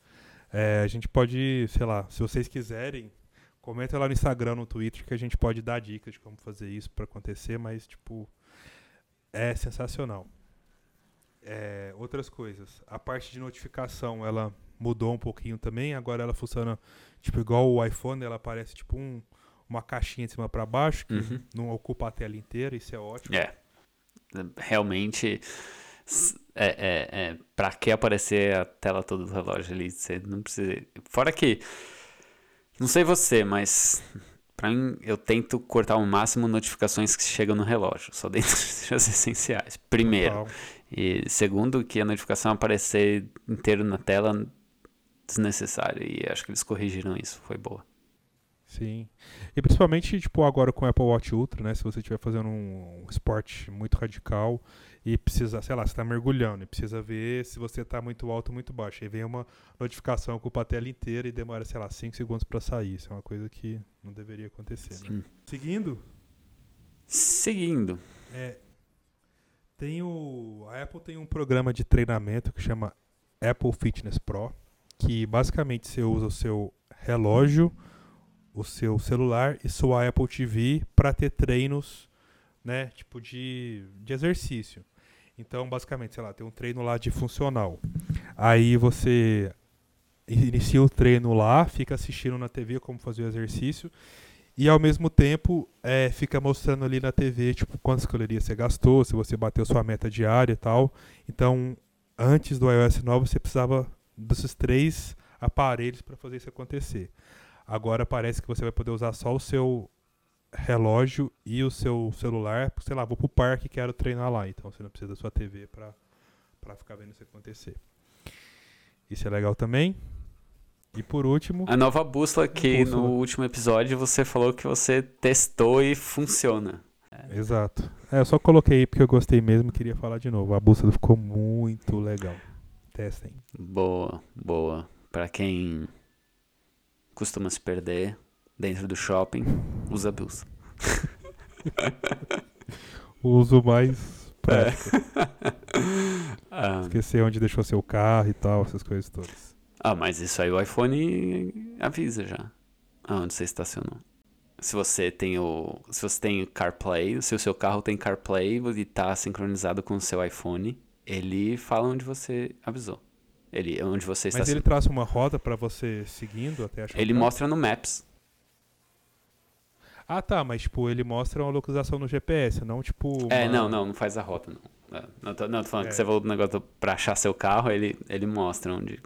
É, a gente pode, sei lá, se vocês quiserem, comenta lá no Instagram, no Twitter, que a gente pode dar dicas de como fazer isso para acontecer, mas, tipo, é sensacional. É, outras coisas. A parte de notificação, ela mudou um pouquinho também. Agora ela funciona, tipo, igual o iPhone, ela parece tipo um uma caixinha de cima para baixo, que uhum. não ocupa a tela inteira, isso é ótimo. É. Realmente, é, é, é, para que aparecer a tela toda do relógio ali? Você não precisa. Fora que, não sei você, mas para mim eu tento cortar ao máximo notificações que chegam no relógio, só dentro das essenciais. Primeiro. Total. E segundo, que a notificação aparecer inteiro na tela desnecessário. E acho que eles corrigiram isso, foi boa. Sim. E principalmente, tipo, agora com o Apple Watch Ultra, né? Se você estiver fazendo um esporte muito radical e precisa, sei lá, você está mergulhando e precisa ver se você está muito alto ou muito baixo. Aí vem uma notificação com a tela inteira e demora, sei lá, 5 segundos para sair. Isso é uma coisa que não deveria acontecer, né? Sim. né? Seguindo? Seguindo. É, tem o, a Apple tem um programa de treinamento que chama Apple Fitness Pro que basicamente você usa o seu relógio, o seu celular e sua Apple TV para ter treinos, né, tipo de, de exercício. Então, basicamente, sei lá, tem um treino lá de funcional. Aí você inicia o treino lá, fica assistindo na TV como fazer o exercício e ao mesmo tempo é, fica mostrando ali na TV tipo quantas calorias você gastou, se você bateu sua meta diária e tal. Então, antes do iOS 9 você precisava desses três aparelhos para fazer isso acontecer. Agora parece que você vai poder usar só o seu relógio e o seu celular, sei lá, vou pro parque e quero treinar lá, então você não precisa da sua TV para para ficar vendo isso acontecer. Isso é legal também. E por último. A nova bússola que bússola. no último episódio você falou que você testou e funciona. É. Exato. É, eu só coloquei porque eu gostei mesmo e queria falar de novo. A bússola ficou muito legal. Testem. Boa, boa. Para quem costuma se perder dentro do shopping, usa a bússola. o uso mais prático. É. ah. Esquecer onde deixou seu carro e tal, essas coisas todas. Ah, mas isso aí o iPhone avisa já. Aonde você estacionou. Se você tem o. Se você tem CarPlay, se o seu carro tem CarPlay e está sincronizado com o seu iPhone, ele fala onde você avisou. Ele, onde você está. Mas ele traça uma rota para você seguindo até achar. Ele mostra no Maps. Ah, tá, mas tipo, ele mostra uma localização no GPS, não tipo. É, não, não, não faz a rota, não. É, não, tô, não, tô falando é. que você voltou no negócio pra achar seu carro, ele, ele mostra onde,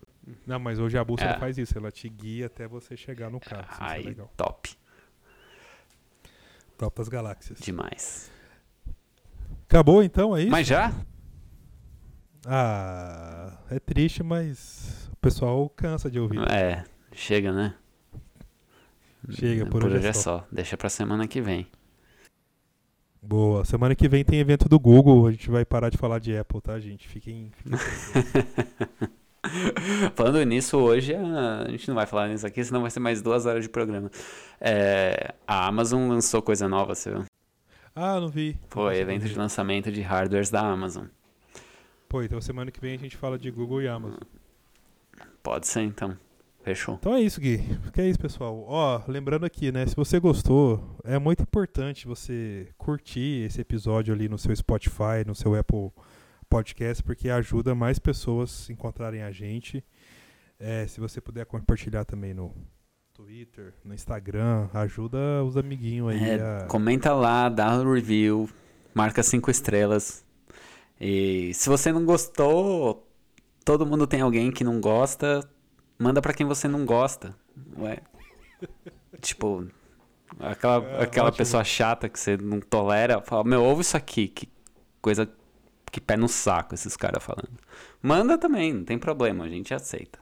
não, mas hoje a bússola é. faz isso, ela te guia até você chegar no carro. É Aí, é top. Top das galáxias. Demais. Acabou então aí? É mas já? Ah, é triste, mas o pessoal cansa de ouvir. É, chega, né? Chega, por, por hoje, é só. só. Deixa pra semana que vem. Boa. Semana que vem tem evento do Google. A gente vai parar de falar de Apple, tá, gente? Fiquem. fiquem Falando nisso, hoje a gente não vai falar nisso aqui, senão vai ser mais duas horas de programa. É, a Amazon lançou coisa nova, você viu? Ah, não vi. Foi, evento de lançamento de hardwares da Amazon. Pô, então semana que vem a gente fala de Google e Amazon. Pode ser, então. Fechou. Então é isso, Gui. Que é isso, pessoal. Ó, lembrando aqui, né? Se você gostou, é muito importante você curtir esse episódio ali no seu Spotify, no seu Apple podcast, porque ajuda mais pessoas a encontrarem a gente. É, se você puder compartilhar também no Twitter, no Instagram, ajuda os amiguinhos aí. É, a... Comenta lá, dá um review, marca cinco estrelas. E se você não gostou, todo mundo tem alguém que não gosta, manda para quem você não gosta. Ué. tipo, aquela, é, aquela pessoa chata que você não tolera, fala, meu, ouve isso aqui, que coisa que pé no saco esses caras falando. Manda também, não tem problema, a gente aceita.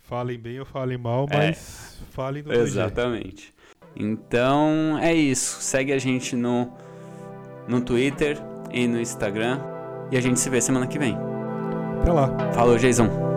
Falem bem ou falem mal, é. mas é, falem do Exatamente. Jeito. Então é isso. Segue a gente no, no Twitter e no Instagram. E a gente se vê semana que vem. Até lá. Falou, Jason.